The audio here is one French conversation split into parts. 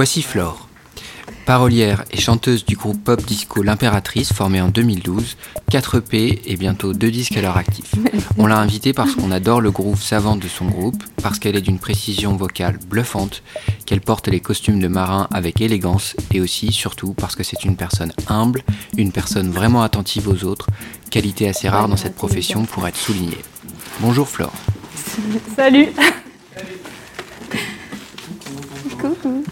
Voici Flore. Parolière et chanteuse du groupe pop disco L'Impératrice, formée en 2012, 4 EP et bientôt 2 disques à leur actif. On l'a invitée parce qu'on adore le groove savant de son groupe, parce qu'elle est d'une précision vocale bluffante, qu'elle porte les costumes de marin avec élégance et aussi, surtout, parce que c'est une personne humble, une personne vraiment attentive aux autres, qualité assez rare dans cette profession pour être soulignée. Bonjour Flore. Salut Coucou.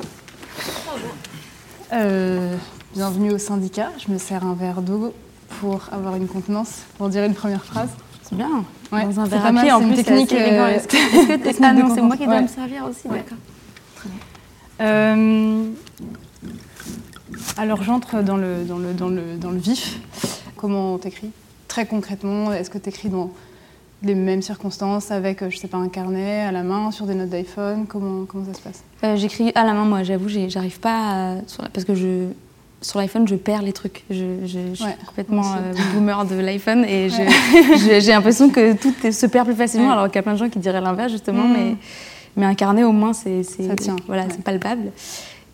Euh, bienvenue au syndicat. Je me sers un verre d'eau pour avoir une contenance, pour dire une première phrase. C'est bien. Ouais, Dans un verre à pied, en plus, technique, euh, Est-ce que, que Ah non, c'est moi qui dois ouais. me servir aussi, Ouais. d'accord. Euh, alors j'entre dans le, dans, le, dans, le, dans le vif. Comment t'écris Très concrètement, est-ce que t'écris dans les mêmes circonstances, avec, euh, je sais pas, un carnet à la main, sur des notes d'iPhone comment, comment ça se passe? Euh, J'écris à la main, moi, j'avoue, j'arrive pas à- sur la- parce que je sur l'iPhone, je perds les trucs. Je, je- je Ouais, suis complètement euh, boomer de l'iPhone et j'ai l'impression que tout se perd plus facilement, Ouais. alors qu'il y a plein de gens qui diraient l'inverse, justement. Mm. Mais, mais un carnet, au moins, c'est Voilà, c'est palpable.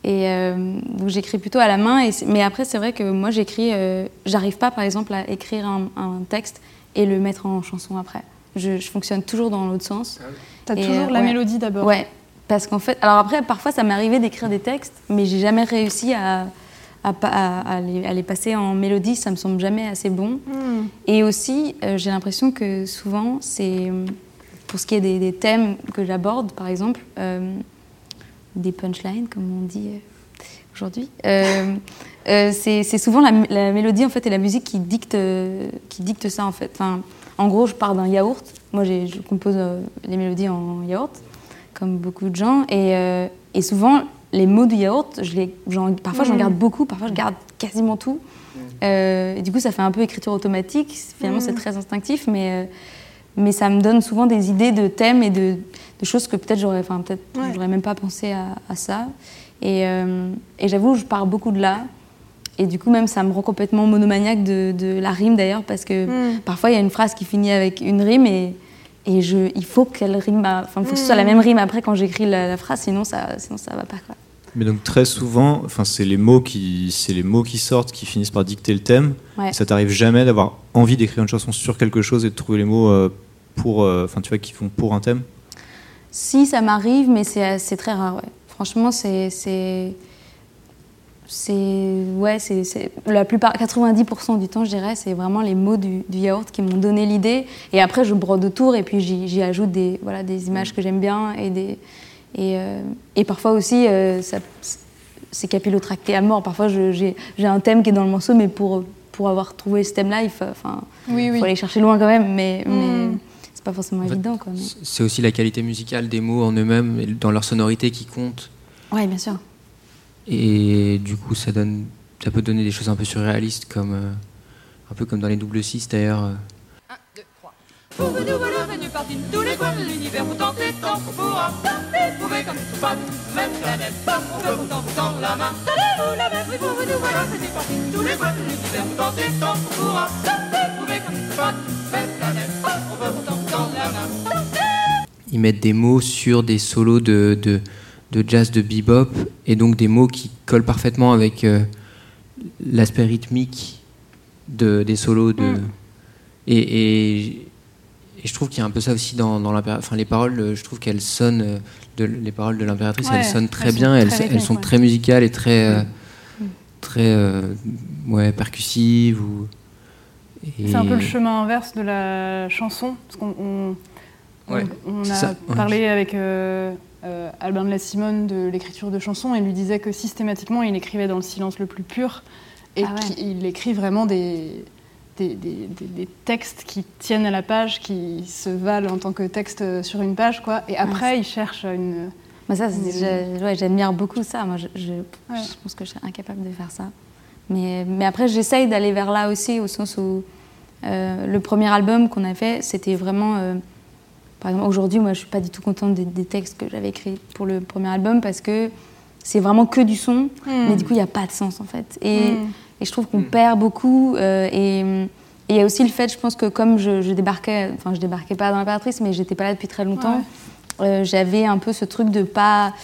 Et euh, donc j'écris plutôt à la main. Et mais après, c'est vrai que moi, j'écris. euh, J'arrive pas, par exemple, à écrire un, un texte et le mettre en chanson après. Je, je fonctionne toujours dans l'autre sens. T'as Et, toujours euh, la ouais. mélodie d'abord Ouais, parce qu'en fait, alors après, parfois, ça m'est arrivé d'écrire des textes, mais j'ai jamais réussi à, à, à- à les, à les passer en mélodie. Ça me semble jamais assez bon. Hmm. Et aussi, euh, j'ai l'impression que souvent, c'est euh, pour ce qui est des, des thèmes que j'aborde, par exemple, euh, des punchlines, comme on dit aujourd'hui. euh, euh, c'est c'est souvent la, la mélodie en fait et la musique qui dicte, qui dicte ça en fait. Enfin, en gros, je pars d'un yaourt. Moi, je compose euh, les mélodies en yaourt, comme beaucoup de gens. Et, euh, et souvent, les mots du yaourt, je les, j'en- parfois j'en Mhm. garde beaucoup, parfois je garde quasiment tout. Euh, et du coup, ça fait un peu écriture automatique. Finalement, c'est Mhm. très instinctif, mais, euh, mais ça me donne souvent des idées de thèmes et de, de choses que peut-être j'aurais, peut-être Ouais. j'aurais même pas pensé à, à ça. Et, euh, et j'avoue, je pars beaucoup de là. Et du coup, même, ça me rend complètement monomaniaque de, de la rime d'ailleurs, parce que Hmm. parfois, il y a une phrase qui finit avec une rime et, et je, il faut qu'elle rime, enfin, il faut que ce soit la Mm. même rime après quand j'écris la, la phrase, sinon ça, sinon ça va pas. Quoi. Mais donc très souvent, enfin c'est les mots qui, c'est les mots qui sortent qui finissent par dicter le thème. Ouais. Ça t'arrive jamais d'avoir envie d'écrire une chanson sur quelque chose et de trouver les mots euh, pour, euh, enfin tu vois, qui font pour un thème? Si, ça m'arrive, mais c'est c'est très rare, ouais. Franchement, c'est. C'est-. Ouais, c'est. La plupart, 90% du temps, je dirais, c'est vraiment les mots du, du yaourt qui m'ont donné l'idée. Et après, je brode autour et puis j'y ajoute des, voilà, des images que j'aime bien et des. Et, euh, et parfois aussi, euh, ça- c'est capillotracté à mort. Parfois, j'ai j'ai un thème qui est dans le morceau, mais pour, pour avoir trouvé ce thème-là, il faut, enfin, Oui, oui. faut aller chercher loin quand même. Mais, Mm. mais c'est pas forcément En fait, évident. Mais- C'est aussi la qualité musicale des mots en eux-mêmes et dans leur sonorité qui compte. Ouais, bien sûr. Et du coup, ça, donne, ça peut donner des choses un peu surréalistes, comme, euh, un peu comme dans les double six d'ailleurs. Pour nous voilà venus partis de tous les coins de l'univers pour tenter tant qu'on pourra. Prouver comme nous pas même planète On veut pourtant vous tendre la main. Donnez-vous la main, oui pour nous voilà venus partis de tous les coins de l'univers pour tenter tant qu'on pourra. Prouver comme nous pas même planète On veut pourtant vous tendre la main. Ils mettent des mots sur des solos de, de, de jazz de bebop, et donc des mots qui collent parfaitement avec euh, l'aspect rythmique de, des solos. De, Mm. et, et, et je trouve qu'il y a un peu ça aussi dans, dans Enfin, les paroles, euh, je trouve qu'elles sonnent, euh, de, les paroles de l'impératrice, Ouais, elles sonnent très elles bien, elles, très elles sont ouais. très musicales et très, euh, très euh, ouais, percussives. Ou, C'est un peu le chemin inverse de la chanson, parce qu'on on, on- Ouais, on c'est a ça, parlé avec euh, Albin de la Simone de l'écriture de chansons et il lui disait que systématiquement il écrivait dans le silence le plus pur et Ah ouais. qu'il écrit vraiment des, des, des- des- des textes qui tiennent à la page, qui se valent en tant que texte euh, sur une page, quoi. Et après, il cherche une. Ça, Mais- ouais, j'admire beaucoup ça. Moi, je, je, Ouais. je pense que je serais incapable de faire ça. Mais, mais après, j'essaye d'aller vers là aussi, au sens où euh, le premier album qu'on a fait, c'était vraiment. euh, par exemple, aujourd'hui, moi, je suis pas du tout contente des, des textes que j'avais écrits pour le premier album parce que c'est vraiment que du son, mais du coup, il n'y a pas de sens en fait. Et, Mm. et je trouve qu'on perd beaucoup. euh, et il y a aussi le fait, je pense que comme je, je débarquais, enfin, je débarquais pas dans l'impératrice, mais j'étais pas là depuis très longtemps. Euh, j'avais un peu ce truc de pas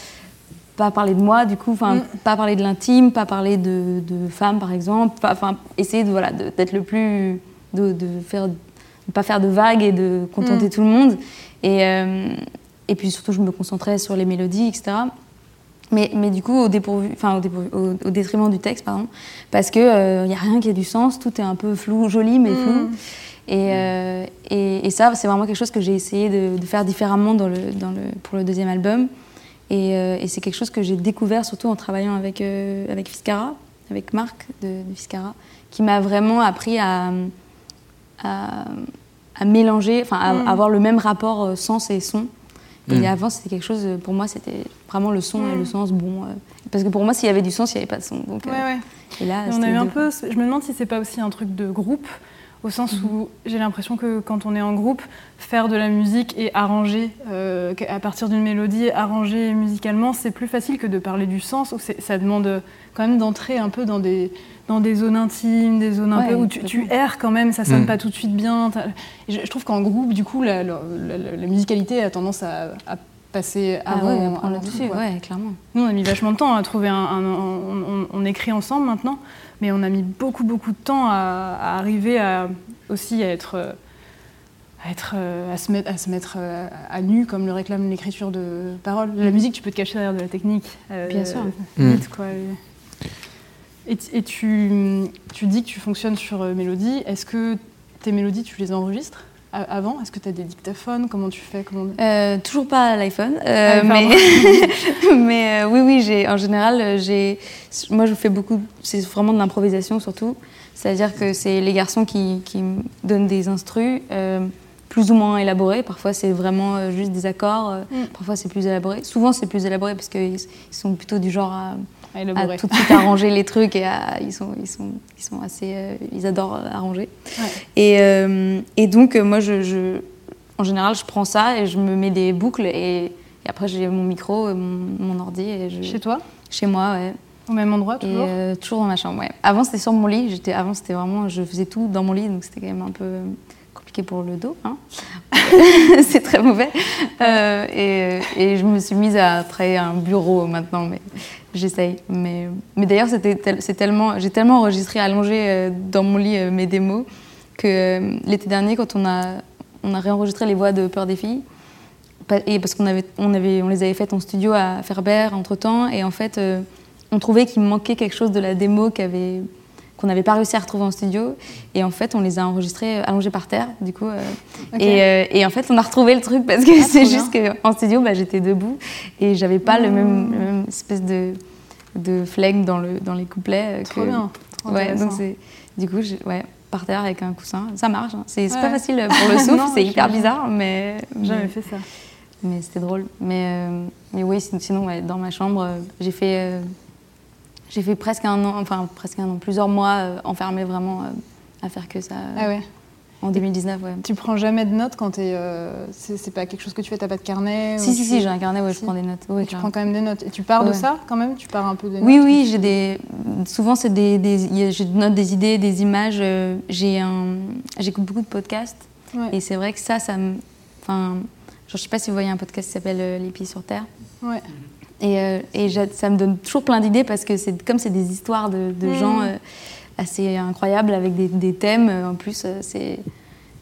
pas parler de moi, du coup, enfin, pas parler de l'intime, pas parler de, de femmes, par exemple, enfin, essayer de, voilà, d'être le plus, de, de faire, de pas faire de vagues et de contenter tout le monde. Et, euh, et puis surtout, je me concentrais sur les mélodies, etc. Mais, mais du coup, au, dépourvu, enfin, au, dépourvu- au- au détriment du texte, pardon, parce qu'il n'y a rien qui ait du sens, tout est un peu flou, joli, mais flou. Mm. Et, euh, et, et ça, c'est vraiment quelque chose que j'ai essayé de, de faire différemment dans le, dans le, pour le deuxième album. Et, euh, et c'est quelque chose que j'ai découvert surtout en travaillant avec, euh, avec Fiscara, avec Marc de, de Fiscara, qui m'a vraiment appris à, à, à mélanger, enfin à Mm. avoir le même rapport euh, sens et son. Et Mm. avant, c'était quelque chose, euh, pour moi, c'était vraiment le son et Mm. le sens bon. euh, parce que pour moi, s'il y avait du sens, il n'y avait pas de son. Donc, euh, Ouais, ouais. Et là, Et on c'était a eu un peu, je me demande si c'est pas aussi un truc de groupe, au sens où j'ai l'impression que quand on est en groupe, faire de la musique et arranger euh, à partir d'une mélodie, arranger musicalement, c'est plus facile que de parler du sens, où ça demande quand même d'entrer un peu dans des, dans des zones intimes, des zones un Ouais, peu où tu, tu erres quand même, ça sonne Mhm. pas tout de suite bien. Je, je trouve qu'en groupe, du coup, la, la- la- la musicalité a tendance à, à passer Ah avant. ouais, à prendre avant le tout, dessus, quoi. ouais, clairement. Nous, on a mis vachement de temps à trouver un. un- on, on- on écrit ensemble maintenant, mais on a mis beaucoup, beaucoup de temps à, à arriver à, aussi à être. À, être, euh, à, se mettre, à se mettre euh, à nu, comme le réclame l'écriture de paroles. La musique, tu peux te cacher derrière de la technique. euh, Bien sûr. vite, quoi. Et, et tu, tu dis que tu fonctionnes sur euh, mélodie. Est-ce que tes mélodies, tu les enregistres avant? Est-ce que tu as des dictaphones? Comment tu fais? Comment... Euh, toujours pas à l'iPhone, euh, Ah, mais, mais euh, oui, oui, j'ai, en général, j'ai, moi je fais beaucoup, c'est vraiment de l'improvisation surtout, c'est-à-dire que c'est les garçons qui, qui me donnent des instrus, plus ou moins élaborés, parfois c'est vraiment juste des accords, Mm. parfois c'est plus élaboré, souvent c'est plus élaboré parce qu'ils ils sont plutôt du genre à, à tout de suite arranger les trucs et à- ils, sont, ils, sont, ils sont assez, euh, ils adorent arranger. Ouais. Et, euh, et donc, euh, moi, je, je- en général, je prends ça et je me mets des boucles et, et après, j'ai mon micro, mon, mon ordi. Et je, Chez toi? Chez moi, ouais. Au même endroit, Et toujours? euh, toujours dans ma chambre, ouais. Avant, c'était sur mon lit. J'étais, avant, c'était vraiment, je faisais tout dans mon lit, donc c'était quand même un peu pour le dos. Hein. c'est très mauvais. Euh, et, et je me suis mise à travailler un bureau maintenant, mais j'essaye. Mais, mais d'ailleurs, c'était c'est tellement, j'ai tellement enregistré allongé euh, dans mon lit euh, mes démos que l'été dernier, quand on a, on a réenregistré les voix de Peur des filles, et parce qu'on avait, on avait, on les avait faites en studio à Ferber entre temps, et en fait, on trouvait qu'il manquait quelque chose de la démo qu'avait qu'on n'avait pas réussi à retrouver en studio. Et en fait, on les a enregistrés euh, allongés par terre, du coup. euh, et, euh, et en fait, on a retrouvé le truc parce que Ah, c'est juste qu'en studio, bah, j'étais debout et j'avais pas le, même, le même espèce de, de flegme dans, le, dans les couplets. Trop que- bien. trop Ouais, donc c'est. Du coup, ouais, par terre avec un coussin, ça marche. hein. C'est Ouais. pas facile pour le souffle, c'est hyper bizarre, mais. Jamais mais- fait ça. mais c'était drôle. Mais, euh, mais oui, sin- sinon, ouais, dans ma chambre, j'ai fait, euh, j'ai fait presque un an, enfin presque un an, plusieurs mois euh, enfermée vraiment euh, à faire que ça euh, Ah ouais. en 2019. Ouais. Tu prends jamais de notes quand t'es. euh, c'est pas quelque chose que tu fais, t'as pas de carnet Si, ou si, tu- si, j'ai un carnet, ouais, Si. je prends des notes. Ouais, Tu prends quand même des notes. Et tu pars de ça quand même? Tu pars un peu des Oui, notes? oui, j'ai des. Souvent, c'est des. des... Je note des idées, des images. euh, J'ai un. J'écoute beaucoup de podcasts. Ouais. Et c'est vrai que ça, ça me. Enfin, genre, je sais pas si vous voyez un podcast qui s'appelle euh, Les pieds sur terre. Ouais. Et, euh, et ça me donne toujours plein d'idées parce que c'est comme c'est des histoires de, de Mm. gens euh, assez incroyables avec des, des thèmes. euh, En plus, c'est.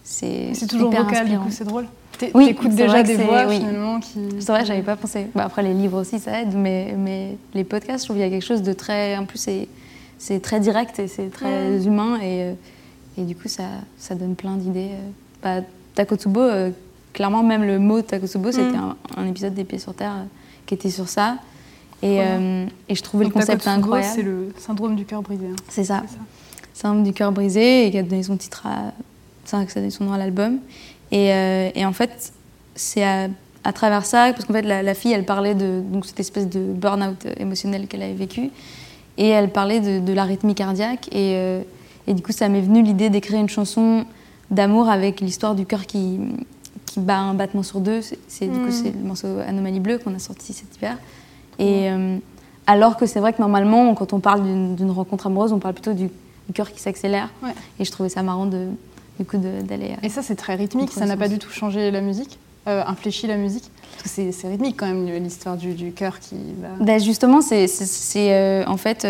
C'est toujours hyper vocal, du inspirant. coup, c'est drôle. Oui, T'écoutes déjà des voix oui. finalement qui. C'est vrai, j'avais pas pensé. Bah, après, les livres aussi, ça aide, mais, mais les podcasts, je trouve qu'il y a quelque chose de très. En plus, c'est, très direct et c'est très Mm. humain, et, et du coup, ça, ça donne plein d'idées. Bah, Takotsubo, euh, clairement, même le mot Takotsubo, c'était Mm. un, un épisode des Pieds sur Terre qui était sur ça. Et, euh, et je trouvais Donc, le concept incroyable. C'est le syndrome du cœur brisé. hein. C'est ça. Ça. Syndrome du cœur brisé et qui a donné son titre à, ça, ça a donné son nom à l'album. Et, euh, et en fait, c'est à, à travers ça, parce qu'en fait, la, la fille, elle parlait de donc, cette espèce de burn-out émotionnel qu'elle avait vécu. Et elle parlait de, de l'arythmie cardiaque. Et, euh, et du coup, ça m'est venu l'idée d'écrire une chanson d'amour avec l'histoire du cœur qui, qui bat un battement sur deux. C'est, Du coup, Mm. c'est le morceau Anomalie Bleue qu'on a sorti cet hiver. Et euh, alors que c'est vrai que normalement, quand on parle d'une, rencontre amoureuse, on parle plutôt du, du cœur qui s'accélère. Ouais. Et je trouvais ça marrant de, du coup d'aller. euh, Et ça, c'est très rythmique. Ça n'a pas du tout changé la musique, euh, infléchi la musique. C'est- rythmique quand même l'histoire du, du cœur qui. Ben, justement, c'est euh, en fait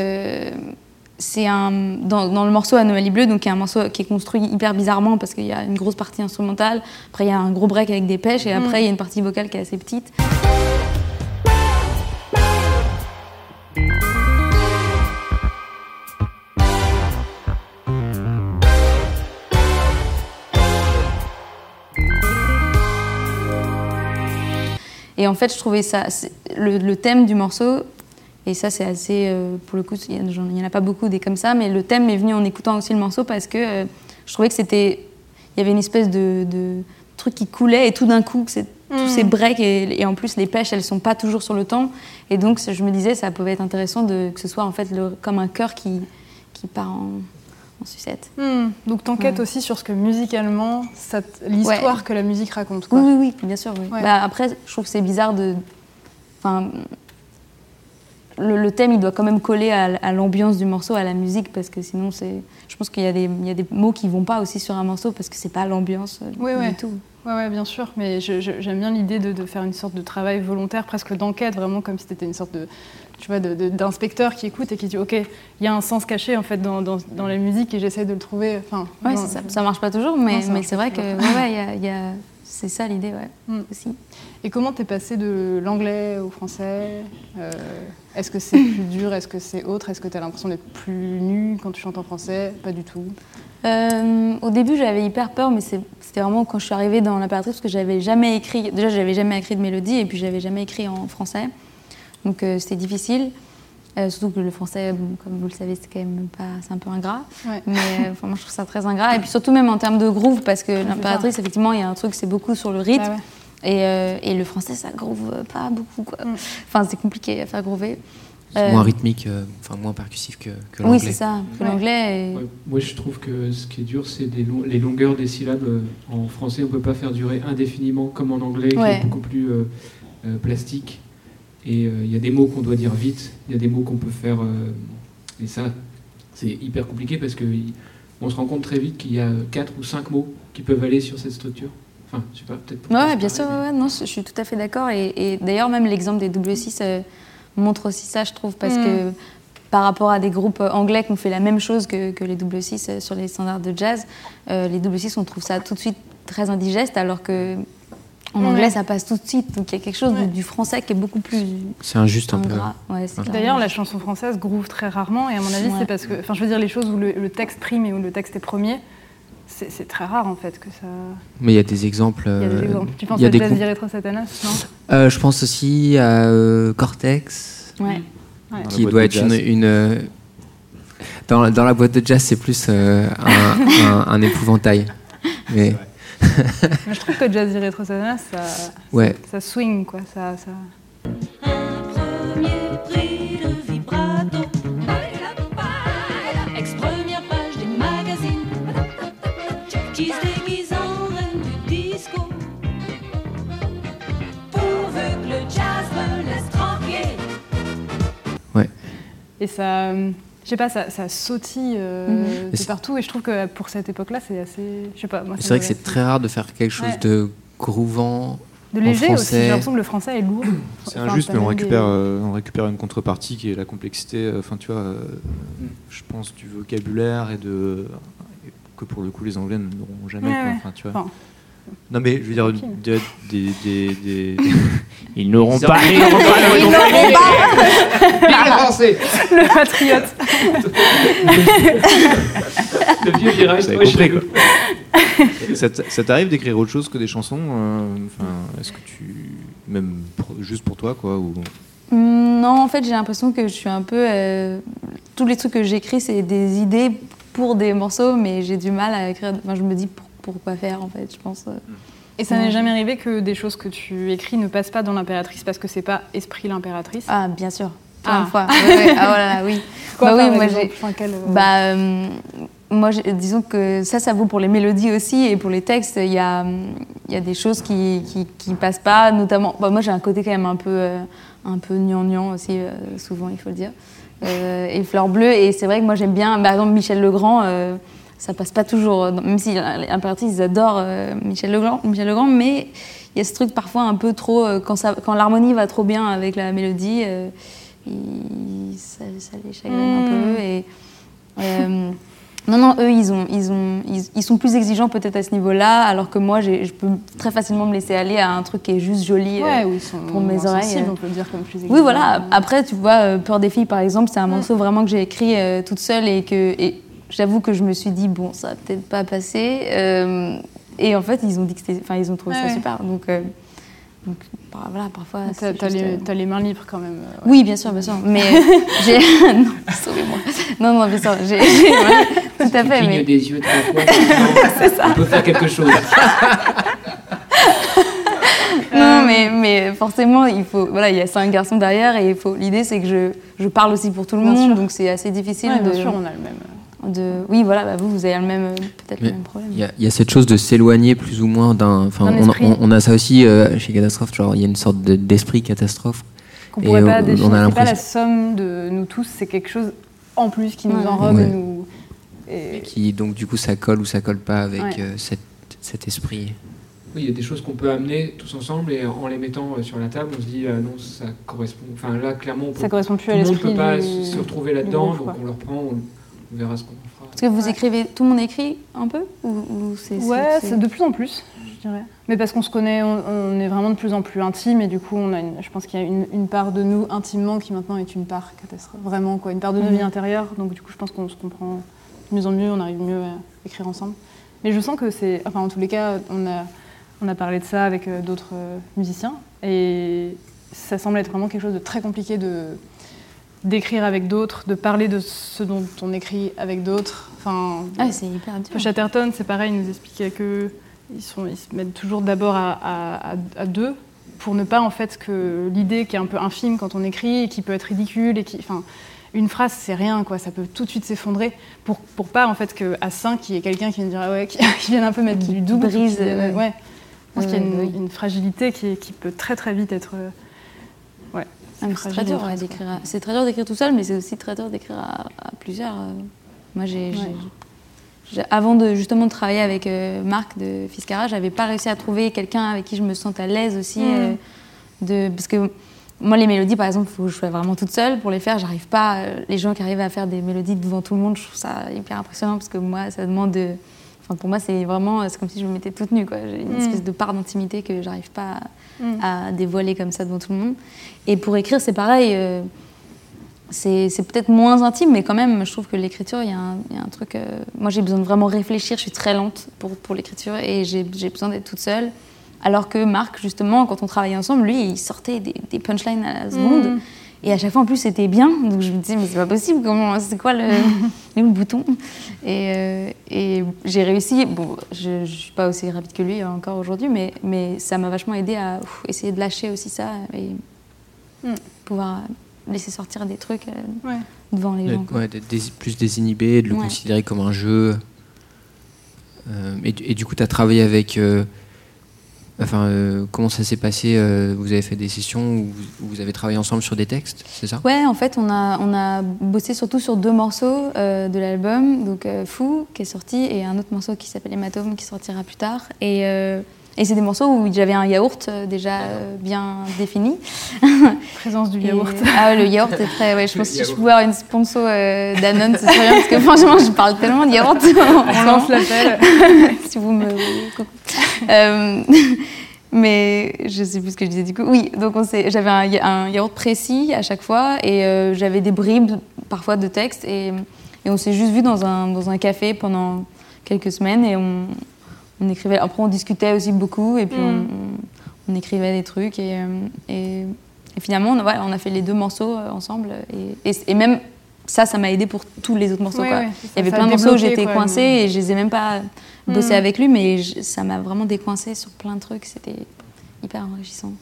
c'est un dans, dans le morceau Anomalie bleue, donc qui est un morceau qui est construit hyper bizarrement parce qu'il y a une grosse partie instrumentale, après il y a un gros break avec des pêches et après il y a une partie vocale qui est assez petite. Et en fait, je trouvais ça, le thème du morceau, et ça c'est assez, euh, pour le coup, il n'y en a pas beaucoup des comme ça, mais le thème m'est venu en écoutant aussi le morceau parce que euh, je trouvais que c'était, il y avait une espèce de, de truc qui coulait et tout d'un coup, c'est- tous ces breaks et, et en plus les pêches, elles sont pas toujours sur le temps, et donc je me disais ça pouvait être intéressant de, que ce soit en fait le- comme un cœur qui, qui part en, en sucette. Hmm. Donc t'enquêtes Ouais. aussi sur ce que musicalement, l'histoire que la musique raconte. Quoi. Oui, oui, oui, bien sûr. Oui. Ouais. Bah, après, je trouve que c'est bizarre de. Enfin, le, le thème, il doit quand même coller à, à l'ambiance du morceau, à la musique, parce que sinon, c'est. Je pense qu'il y, a des- il y a des mots qui vont pas aussi sur un morceau parce que c'est pas l'ambiance euh, Oui, du ouais. tout. Ouais, ouais, bien sûr, mais j'aime bien l'idée de, de faire une sorte de travail volontaire, presque d'enquête, vraiment comme si c'était une sorte de, tu vois, d'inspecteur qui écoute et qui dit, ok, il y a un sens caché en fait dans, dans, dans la musique et j'essaie de le trouver. Enfin, Ouais, non, ça. Ça marche pas toujours, mais, c'est vrai que ouais, ouais, il y a- il y a- c'est ça l'idée, ouais, Mm. aussi. Et comment t'es passé de l'anglais au français Euh, Est-ce que c'est plus dur Est-ce que c'est autre Est-ce que t'as l'impression d'être plus nu quand tu chantes en français? Pas du tout. Euh, au début, j'avais hyper peur, mais c'était vraiment quand je suis arrivée dans l'impératrice, parce que j'avais jamais écrit. Déjà, j'avais jamais écrit de mélodie, et puis j'avais jamais écrit en français. Donc euh, c'était difficile. Euh, surtout que le français, bon, comme vous le savez, c'est quand même pas, c'est un peu ingrat. Ouais. Mais euh, enfin, moi, je trouve ça très ingrat. Et puis surtout même en termes de groove, parce que l'impératrice, effectivement, il y a un truc, c'est beaucoup sur le rythme. Bah ouais. Et, euh, et le français, ça groove pas beaucoup. Quoi. Mm. Enfin, c'est compliqué à faire groover. C'est Euh, moins rythmique, euh, enfin moins percussif que, que Oui, l'anglais. c'est ça. Que Ouais. l'anglais. est- Ouais, moi, je trouve que ce qui est dur, c'est des long- les longueurs des syllabes. En français, on ne peut pas faire durer indéfiniment comme en anglais, qui est beaucoup plus euh, euh, plastique. Et euh, il y a des mots qu'on doit dire vite, il y a des mots qu'on peut faire. euh, et ça, c'est hyper compliqué parce qu'on se rend compte très vite qu'il y a quatre ou cinq mots qui peuvent aller sur cette structure. Enfin, je sais pas, peut-être. Ouais, bien sûr, ouais, non, je suis tout à fait d'accord. Et, et d'ailleurs, même l'exemple des double 6 euh, montre aussi ça, je trouve, parce que par rapport à des groupes anglais qui ont fait la même chose que, que les double 6 sur les standards de jazz, euh, les double 6, on trouve ça tout de suite très indigeste, alors que en Ouais. anglais, ça passe tout de suite. Donc il y a quelque chose du- Ouais. du, français qui est beaucoup plus C'est injuste un peu. ingrat. Ouais. D'ailleurs, la chanson française groove très rarement, et à mon avis, Ouais. c'est parce que, enfin, je veux dire, les choses où le, le texte prime et où le texte est premier, c'est très rare en fait que ça. Mais il y a des exemples. Il y a des euh, exemples. Tu penses à des Rétro Satanas, non Euh, Je pense aussi à euh, Cortex, qui boîte doit de être une. euh, dans, la- dans la boîte de jazz, c'est plus euh, un, un- un épouvantail. Mais je trouve que Jazz Rétro ça, ouais, ça swing quoi. Ça, ça... Premier prix de vibrato. Ex-première page des magazines. Qui se déguise en reine du disco. Pourvu que le jazz me laisse tranquille. Et ça, euh, je sais pas, ça, ça sautille euh, Mhm. de partout. Et je trouve que pour cette époque-là, c'est assez. Je sais pas. C'est vrai que c'est très rare de faire quelque chose Ouais. de groovant. De en léger aussi. français. J'ai l'impression que le français est lourd. C'est Enfin, injuste, mais on des- euh, on récupère une contrepartie qui est la complexité. euh, Enfin, tu vois, euh, je pense du vocabulaire et de que pour le coup les Anglais n'auront jamais. Ouais, quoi. ouais. Enfin, tu vois. Enfin, Non, mais je veux dire, des, des, des, des- Ils n'auront pas- Ils n'auront pas. Le patriote. Le vieux virage, Vous compris, rigole. ça t'arrive d'écrire autre chose que des chansons euh, Enfin, est-ce que tu même pour- juste pour toi, quoi ou... Hum, Non, en fait, j'ai l'impression que je suis un peu. euh, tous les trucs que j'écris, c'est des idées pour des morceaux, mais j'ai du mal à écrire. Enfin, je me dis pour- pourquoi faire, en fait, je pense. euh. Et ça n'est jamais arrivé que des choses que tu écris ne passent pas dans l'impératrice parce que c'est pas esprit l'impératrice? Ah, bien sûr. Plein Ah. de fois. Ouais, ouais. Ah, voilà, oui. Quoi, bah oui, moi, exemple j'ai. Enfin, quel, euh, Bah, euh, moi, j'ai- disons que ça, ça vaut pour les mélodies aussi et pour les textes. Il y a, il y a des choses qui, qui, qui passent pas, notamment. Bah, moi, j'ai un côté quand même un peu, euh, un peu gnangnan aussi, euh, souvent, il faut le dire. Euh, et Fleur Bleue, et c'est vrai que moi, j'aime bien, par exemple, Michel Legrand. Euh, ça passe pas toujours. euh, Même si l'impératrice, ils adorent euh, Michel Legrand, Michel Legrand, mais il y a ce truc parfois un peu trop. euh, quand, ça- quand l'harmonie va trop bien avec la mélodie, euh, il- ça, ça les chagrine un peu. Et, euh, non, non, eux, ils, ont, ils, ont, ils, ils sont plus exigeants peut-être à ce niveau-là, alors que moi, je peux très facilement me laisser aller à un truc qui est juste joli. euh, Ouais, où ils sont pour mes oreilles, sensibles, euh. on peut le dire comme plus oui, voilà. Après, tu vois, euh, Peur des filles, par exemple, c'est un Mm. morceau vraiment que j'ai écrit euh, toute seule et que et j'avoue que je me suis dit, bon, ça va peut-être pas passer. Euh, et en fait, ils ont dit que c'était. Enfin, ils ont trouvé ça ouais. super. Donc, euh, donc par- voilà, parfois. T'as les, euh, les mains libres quand même. euh, ouais. Oui, bien sûr, bien sûr. Mais j'ai. non, sauvez-moi. Non, non, bien sûr. J'ai. tout à Tu fait. Mais... des yeux trois fois. On peut faire quelque chose. Non, mais, mais forcément, il faut. Voilà, il y a cinq garçons derrière et il faut. L'idée, c'est que je, je parle aussi pour tout le Bien monde, sûr. donc c'est assez difficile Ouais, de. bien sûr, on a le même. De... Oui, voilà, bah, vous, vous avez le même, euh, peut-être le même problème. Il y, a- il y a cette chose de s'éloigner plus ou moins d'un. Enfin, on, esprit. on- on a ça aussi euh, chez Catastrophe, genre il y a une sorte de- d'esprit catastrophe. Qu'on Et pourrait on- pas on a pas la somme de nous tous, c'est quelque chose en plus qui nous enrobe Ouais. et nous. et- Qui donc du coup ça colle ou ça colle pas avec Ouais. euh, cette- cet esprit. Oui, il y a des choses qu'on peut amener tous ensemble et en les mettant sur la table, on se dit non, ça correspond. Enfin là, clairement, on peut, Ça correspond plus tout à le monde l'esprit. peut pas du- se retrouver là-dedans, donc on le reprend, on, on verra ce qu'on fera. Parce que vous Ouais. écrivez, tout le monde écrit un peu ou, ou c'est Ouais, c'est- c'est de plus en plus, je dirais. Mais parce qu'on se connaît, on, on est vraiment de plus en plus intime et du coup, on a une- je pense qu'il y a une, une part de nous intimement qui maintenant est une part catastrophe. Vraiment, quoi, une part de nos Mhm. vies intérieures. Donc du coup, je pense qu'on se comprend de mieux en mieux, on arrive mieux à écrire ensemble. Mais je sens que c'est. Enfin, en tous les cas, on a, on a parlé de ça avec euh, d'autres euh, musiciens et ça semble être vraiment quelque chose de très compliqué de d'écrire avec d'autres, de parler de ce dont on écrit avec d'autres. Enfin, Ah, c'est hyper dur. Chatterton, c'est pareil, il nous expliquait que ils, sont, ils se mettent toujours d'abord à, à- à- à deux pour ne pas en fait que l'idée qui est un peu infime quand on écrit et qui peut être ridicule et qui, enfin, une phrase c'est rien quoi, ça peut tout de suite s'effondrer pour pour pas en fait que à cinq il y ait quelqu'un qui vienne dire ah ouais, qui, qui vienne un peu mettre Qui du double, brise, qui ouais. ouais. Je pense Ouais, qu'il y a ouais, une, oui. une fragilité qui, peut très très vite être euh, mais c'est très fragile, dur une ouais, phrase, d'écrire. à- C'est très dur d'écrire tout seul, mais c'est aussi très dur d'écrire à, à plusieurs. euh. Moi, j'ai, Ouais. avant de justement de travailler avec euh, Marc de Fiscara, j'avais pas réussi à trouver quelqu'un avec qui je me sente à l'aise aussi. Mhm. euh, de, parce que moi, les mélodies, par exemple, il faut que je sois vraiment toute seule pour les faire. J'arrive pas. Les gens qui arrivent à faire des mélodies devant tout le monde, je trouve ça hyper impressionnant parce que moi, ça demande de. Enfin, pour moi, c'est vraiment. C'est comme si je me mettais toute nue. Quoi. J'ai une Mhm. espèce de part d'intimité que j'arrive pas à Mm. à dévoiler comme ça devant tout le monde. Et pour écrire, c'est pareil. euh, c'est peut-être moins intime, mais quand même, je trouve que l'écriture, il y, a un- il y a un truc. euh, moi, j'ai besoin de vraiment réfléchir. Je suis très lente pour, pour l'écriture et j'ai besoin d'être toute seule. Alors que Marc, justement, quand on travaillait ensemble, lui, il sortait des, des punchlines à la seconde. Mm. Et à chaque fois, en plus, c'était bien. Donc je me disais, mais c'est pas possible, comment, c'est quoi le, bouton? Et, euh, et j'ai réussi. Bon, je, je suis pas aussi rapide que lui euh, encore aujourd'hui, mais, mais ça m'a vachement aidé à ouf, essayer de lâcher aussi ça et Mm. pouvoir laisser sortir des trucs euh, Ouais. devant les gens. Ouais, d'être dés- plus désinhibé, de le Ouais. considérer comme un jeu. Euh, et, du- et du coup, tu as travaillé avec. Enfin, euh, comment ça s'est passé euh, Vous avez fait des sessions où vous, avez travaillé ensemble sur des textes, c'est ça? Ouais, en fait, on a, on a bossé surtout sur deux morceaux euh, de l'album, donc Fou qui est sorti et un autre morceau qui s'appelle Hématome qui sortira plus tard. Et, et c'est des morceaux où j'avais un yaourt euh, déjà euh, bien défini. Présence du Et- yaourt. ah ouais, le yaourt est très. Ouais, je pense que si je pouvais avoir une sponsor euh, Danone, ce serait bien parce que franchement, je parle tellement de yaourt. On lance l'appel. si vous me. Euh, mais je sais plus ce que je disais du coup. Oui, donc on s'est- j'avais un, ya- un yaourt précis à chaque fois et euh, j'avais des bribes parfois de texte et, et on s'est juste vu dans un, dans un café pendant quelques semaines et on, on écrivait. Après, on discutait aussi beaucoup et puis Mm. on, on- écrivait des trucs et, euh, et, et finalement, on, voilà, on a fait les deux morceaux euh, ensemble et, et, et même ça, ça m'a aidé pour tous les autres morceaux. Quoi. ça, Il y avait plein de morceaux où j'étais coincée mais- et je les ai même pas bossé Mm. avec lui, mais je- ça m'a vraiment décoincée sur plein de trucs. C'était hyper enrichissant.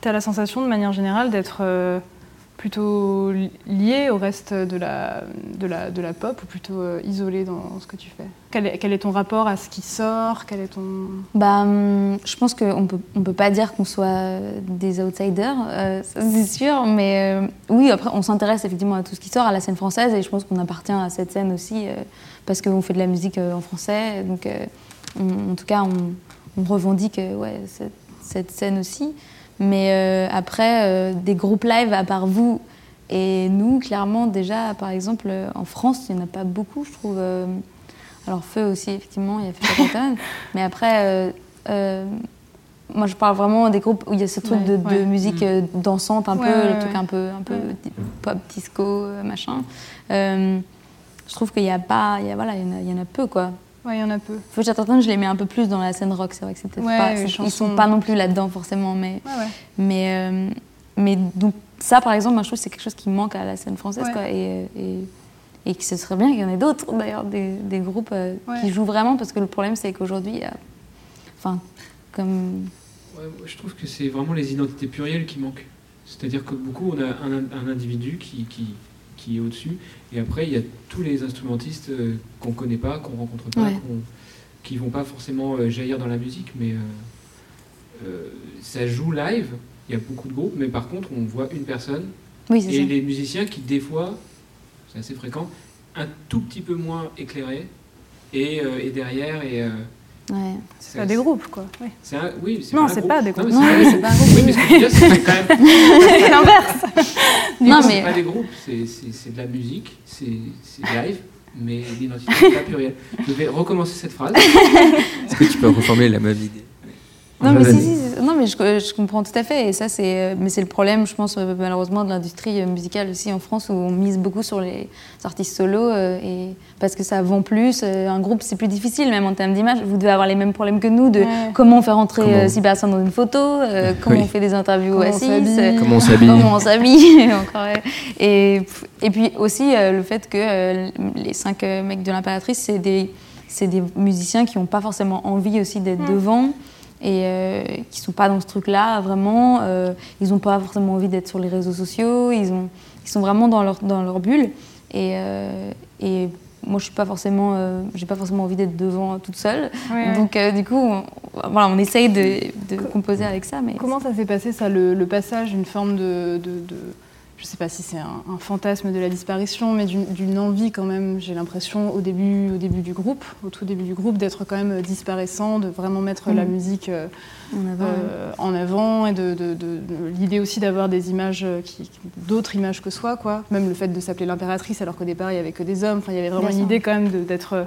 Tu as la sensation, de manière générale, d'être euh, plutôt li- lié au reste de la, de la, de la pop ou plutôt euh, isolé dans ce que tu fais? Quel est, ton rapport à ce qui sort? Quel est ton... Bah, hum, je pense qu'on peut, on peut pas dire qu'on soit des outsiders, euh, c'est sûr, mais euh, oui, après on s'intéresse effectivement à tout ce qui sort, à la scène française, et je pense qu'on appartient à cette scène aussi, euh, parce qu'on fait de la musique en français. Donc, on- en tout cas, on, revendique ouais, cette scène aussi. Mais euh, après, euh, des groupes live, à part vous et nous, clairement, déjà, par exemple, euh, en France, il n'y en a pas beaucoup, je trouve. alors, Feu aussi, effectivement, il y a Feu Capitaine. mais après, moi, je parle vraiment des groupes où il y a ce truc Ouais, de, de ouais. musique euh, dansante, un Ouais, peu, le truc un peu, un peu pop, disco, machin. Euh, je trouve qu'il y a pas, il y a, voilà, il y en a, il y en a peu, quoi. Ouais, il y en a peu. Faut Chatterton, je les mets un peu plus dans la scène rock, c'est vrai que c'est peut-être Ouais, pas, les c'est- ils chansons. sont pas non plus là-dedans forcément, mais, Ouais, ouais. mais, euh, mais donc ça, par exemple, moi, je trouve que c'est quelque chose qui manque à la scène française, Ouais. quoi, et, et, et que ce serait bien qu'il y en ait d'autres, d'ailleurs, des, des groupes euh, Ouais. qui jouent vraiment, parce que le problème, c'est qu'aujourd'hui, il y a- enfin, comme, Ouais, moi, je trouve que c'est vraiment les identités plurielles qui manquent. C'est-à-dire que beaucoup, on a un, un individu qui, qui, qui est au-dessus, et après, il y a tous les instrumentistes euh, qu'on connaît pas, qu'on rencontre pas, Ouais. qu'on- qui vont pas forcément euh, jaillir dans la musique, mais euh, ça joue live. Il y a beaucoup de groupes, mais par contre, on voit une personne oui, et ça. les musiciens qui, des fois, c'est assez fréquent, un tout petit peu moins éclairés, et, euh, et derrière, et. euh, Ouais. C'est pas des groupes, quoi. Ouais. c'est un- oui, Non, c'est pas des Non, groupes. mais Non, c'est pas- c'est pas un groupe. Oui, mais ce que c'est quand même C'est l'inverse. Non, c'est mais pas des groupes, c'est- de la musique, c'est c'est live, mais l'identité n'est pas plurielle. Je vais recommencer cette phrase. Est-ce que tu peux reformuler la même idée Non mais, si, si, non, mais je, je comprends tout à fait. Et ça, c'est, euh, mais c'est le problème, je pense, euh, malheureusement, de l'industrie euh, musicale aussi en France, où on mise beaucoup sur les artistes solos, euh, et parce que ça vend plus. Euh, Un groupe, c'est plus difficile, même en termes d'image. Vous devez avoir les mêmes problèmes que nous de Ouais. comment on fait rentrer Comment- euh, six personnes dans une photo, euh, comment Oui. on fait des interviews Comment on assises, s'habille. euh, Comment on s'habille Comment on s'habille et, et puis aussi euh, le fait que euh, les cinq euh, mecs de l'impératrice, c'est des, c'est des musiciens qui n'ont pas forcément envie aussi d'être Mm. devant et euh, qui sont pas dans ce truc-là vraiment. euh, ils n'ont pas forcément envie d'être sur les réseaux sociaux. Ils, ont, ils sont vraiment dans leur, dans leur bulle. Et, euh, et moi, je suis pas forcément, euh, j'ai pas forcément envie d'être devant toute seule. Ouais. Donc, du coup, on, voilà, on essaye de, de composer avec ça. Mais Comment ça s'est passé, ça, le, le passage d'une forme de, de, de- Je sais pas si c'est un, un fantasme de la disparition, mais d'une envie quand même, j'ai l'impression, au début, au début du groupe, au tout début du groupe, d'être quand même disparaissant, de vraiment mettre la musique euh, euh, en avant et de, de- de- de- l'idée aussi d'avoir des images, euh, qui, d'autres images que soi, quoi. Même le fait de s'appeler l'impératrice alors qu'au départ il y avait que des hommes. Enfin, il y avait vraiment Bien une sûr. idée quand même d'être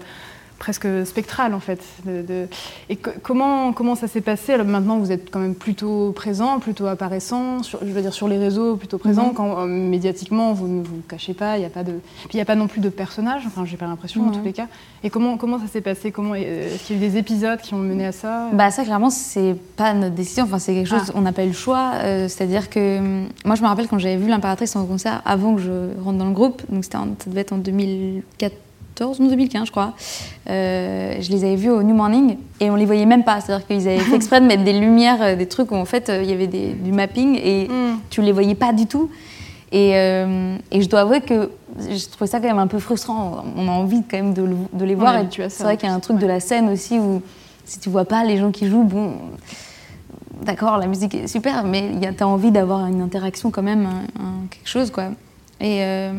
presque spectrale en fait. De- de- Et que- comment comment ça s'est passé? Alors maintenant vous êtes quand même plutôt présent, plutôt apparaissant, sur, je veux dire sur les réseaux plutôt présent. Mhm. Quand euh, médiatiquement vous ne vous cachez pas, il y a pas de, puis il y a pas non plus de personnages. Enfin, j'ai pas l'impression en Non. tous les cas. Et comment comment ça s'est passé? Comment euh, est-ce qu'il y a eu des épisodes qui ont mené à ça? Bah ça clairement c'est pas notre décision, enfin c'est quelque chose Ah. on n'a pas eu le choix. euh, C'est-à-dire que hum, moi je me rappelle quand j'avais vu l'impératrice en concert avant que je rentre dans le groupe, donc c'était ça devait être en 2014 ou 2015 je crois. euh, je les avais vus au New Morning et on les voyait même pas, c'est-à-dire qu'ils avaient fait exprès de mettre des lumières, euh, des trucs où en fait euh, il y avait des- du mapping et Hmm. tu les voyais pas du tout. Et, euh, et je dois avouer que je trouvais ça quand même un peu frustrant. On a envie quand même de, le- de les voir. Et C'est vrai qu'il y a un truc de la scène aussi où si tu vois pas les gens qui jouent, bon, d'accord, la musique est super, mais tu as envie d'avoir une interaction quand même, un- un- quelque chose quoi. Et, euh,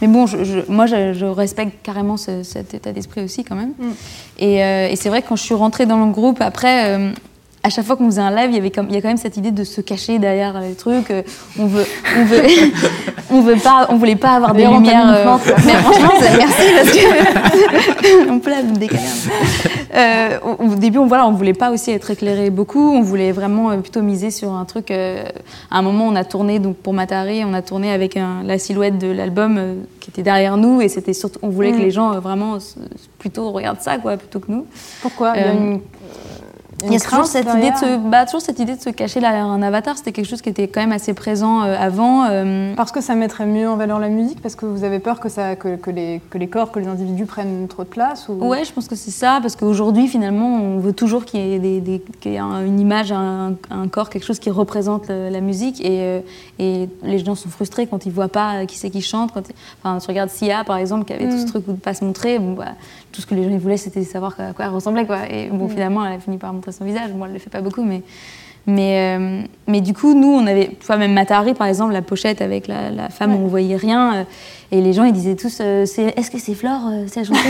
mais bon, je- je- moi je, je respecte carrément ce- cet état d'esprit aussi quand même. Mm. Et, euh, et c'est vrai que quand je suis rentrée dans le groupe, après, euh, à chaque fois qu'on faisait un live, il y avait comme, il y a quand même cette idée de se cacher derrière les trucs. euh, On veut, on veut, on veut pas, on voulait pas avoir des lumières. mais franchement, merci parce que on peut la décaler. Euh, au, au début, on voilà, on voulait pas aussi être éclairé beaucoup. On voulait vraiment euh, plutôt miser sur un truc. euh, à un moment, on a tourné donc pour Matari, on a tourné avec un- la silhouette de l'album euh, qui était derrière nous et c'était surtout, on voulait Mm. que les gens vraiment plutôt regardent ça quoi plutôt que nous. Pourquoi? Il y a une, Il y a toujours cette, idée de se, bah, toujours cette idée de se cacher derrière un avatar. C'était quelque chose qui était quand même assez présent euh, avant. euh, Parce que ça mettrait mieux en valeur la musique Parce que vous avez peur que, ça, que, que les, que les corps, que les individus prennent trop de place ou... Ouais, je pense que c'est ça, parce qu'aujourd'hui, finalement, on veut toujours qu'il y ait, des, des- qu'il y ait un- une image, un, un corps, quelque chose qui représente le- la musique. Et, euh, et les gens sont frustrés quand ils voient pas qui c'est qui chante. Quand, enfin, tu regardes Sia, par exemple, qui avait tout Mm. ce truc de pas se montrer. Bon, bah, tout ce que les gens voulaient, c'était savoir à quoi elle ressemblait. Quoi. Et bon, Mm. finalement, elle a fini par montrer son visage. Moi, elle le fait pas beaucoup, mais. Mais, euh, mais du coup, nous, on avait, enfin, même Matahari, par exemple, la pochette avec la, la femme, Ouais. on voyait rien. euh, et les gens, ils disaient tous, euh, est-ce que c'est Flore, euh, c'est la chanteuse